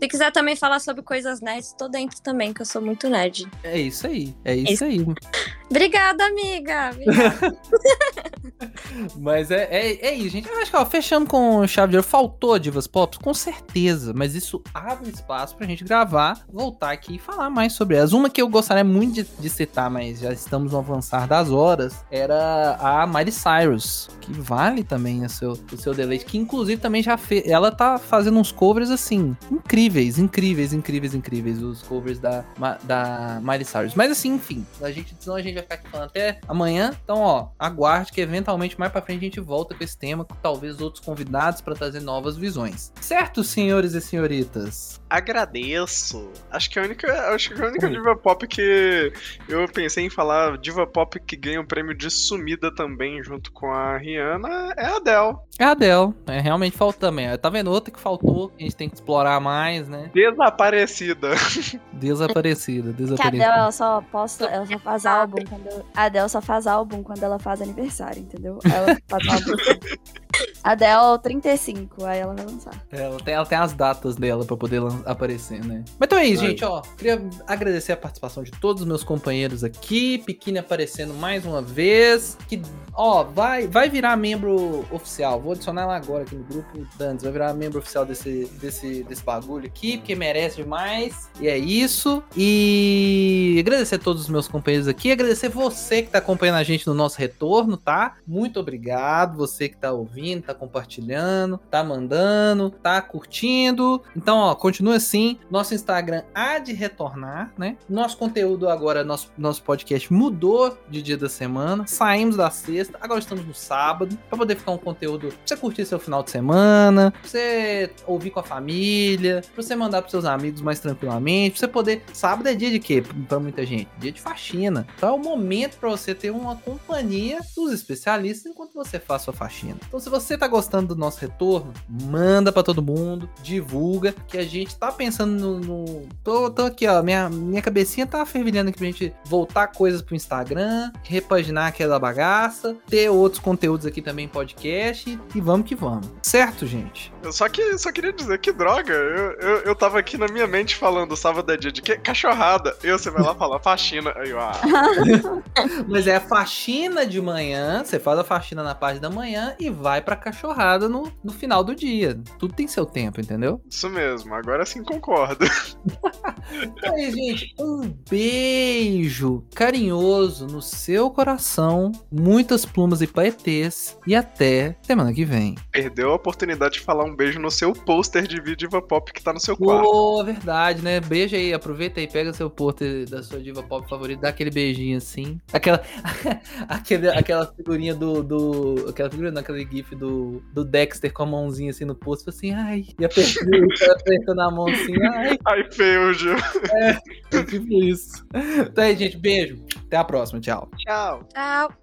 Se quiser também falar sobre coisas nerds, tô dentro também, que eu sou muito nerd. É isso aí. É isso aí. Obrigada, amiga! Obrigada. Mas é, é, é isso, gente. Eu acho que, ó, fechando com chave de ouro, faltou Divas Pop? Com certeza, mas isso abre espaço pra gente gravar, voltar aqui e falar mais sobre elas. Uma que eu gostaria muito de, de citar, mas já estamos no avançar das horas, era a Miley Cyrus, que vale também o seu, o seu deleite, que inclusive também já fez. Ela tá fazendo uns covers assim, incríveis, incríveis, incríveis, incríveis, os covers da, da Miley Cyrus. Mas assim, enfim, a gente, senão a gente vai ficar aqui falando até amanhã. Então, ó, aguarde que eventualmente mais pra frente a gente volta com esse tema, com talvez outros convidados pra trazer novas visões. Certo, senhores e senhoritas? Agradeço. Acho que a única, acho que a única diva pop que eu pensei em falar, diva pop que ganha o prêmio de sumida também junto com a Rihanna é a Adele. É a Adele. É, realmente falta também. Tá vendo outra que faltou, que a gente tem que explorar mais, né? Desaparecida. Desaparecida, Que a Adele, desaparecida. ela só posta, ela só faz álbum quando. A Adele só faz álbum quando ela faz aniversário, entendeu? Ela faz álbum. Adele 35, aí ela vai lançar. Ela tem, ela tem as datas dela pra poder aparecer, né? Mas então é isso, Ai. gente, ó. Queria agradecer a participação de todos os meus companheiros aqui. Pequine aparecendo mais uma vez. Que, ó, vai, vai virar membro oficial. Vou adicionar ela agora aqui no grupo. Dantes, vai virar membro oficial desse, desse, desse bagulho aqui, porque merece demais. E é isso. E agradecer a todos os meus companheiros aqui. Agradecer você que tá acompanhando a gente no nosso retorno, tá? Muito obrigado. Você que tá ouvindo, tá compartilhando, tá mandando, tá curtindo. Então, ó, continua assim. Nosso Instagram há de retornar, né? Nosso conteúdo agora, nosso, nosso podcast mudou de dia da semana. Saímos da sexta, agora estamos no sábado, pra poder ficar um conteúdo pra você curtir seu final de semana, pra você ouvir com a família, pra você mandar pros seus amigos mais tranquilamente, pra você poder. Sábado é dia de quê? Pra muita gente? Dia de faxina. Então é o momento pra você ter uma companhia dos especialistas enquanto você faz sua faxina. Então, se você tá gostando do nosso retorno, manda pra todo mundo, divulga, que a gente tá pensando no. no- Tô, tô aqui, ó. Minha, minha cabecinha tá fervilhando aqui pra gente voltar coisas pro Instagram, repaginar aquela bagaça, ter outros conteúdos aqui também podcast e vamos que vamos. Certo, gente? Eu só, que, só queria dizer que droga. Eu, eu, eu tava aqui na minha mente falando sábado é dia de quê? Cachorrada. E você vai lá falar faxina. Aí eu, ah, Mas é a faxina de manhã, você faz a faxina na parte da manhã e vai pra cachorrada no, no final do dia. Tudo tem seu tempo, entendeu? isso mesmo. Agora sim concordo. Então é gente. Um beijo carinhoso no seu coração, muitas plumas e paetês e até semana que vem. Perdeu a oportunidade de falar um beijo no seu pôster de Diva Pop que tá no seu quarto. Pô, verdade, né? Beijo aí, aproveita aí, pega seu pôster da sua diva pop favorita, dá aquele beijinho assim. Aquela, aquele, aquela figurinha do, do. Aquela figurinha, não, aquele gif do, do Dexter com a mãozinha assim no pôster, assim, ai. E apertando, apertando a mão assim, ai. Ai, feio, Gil. É tipo isso. Então aí, gente, beijo. Até a próxima, tchau. Tchau. Tchau.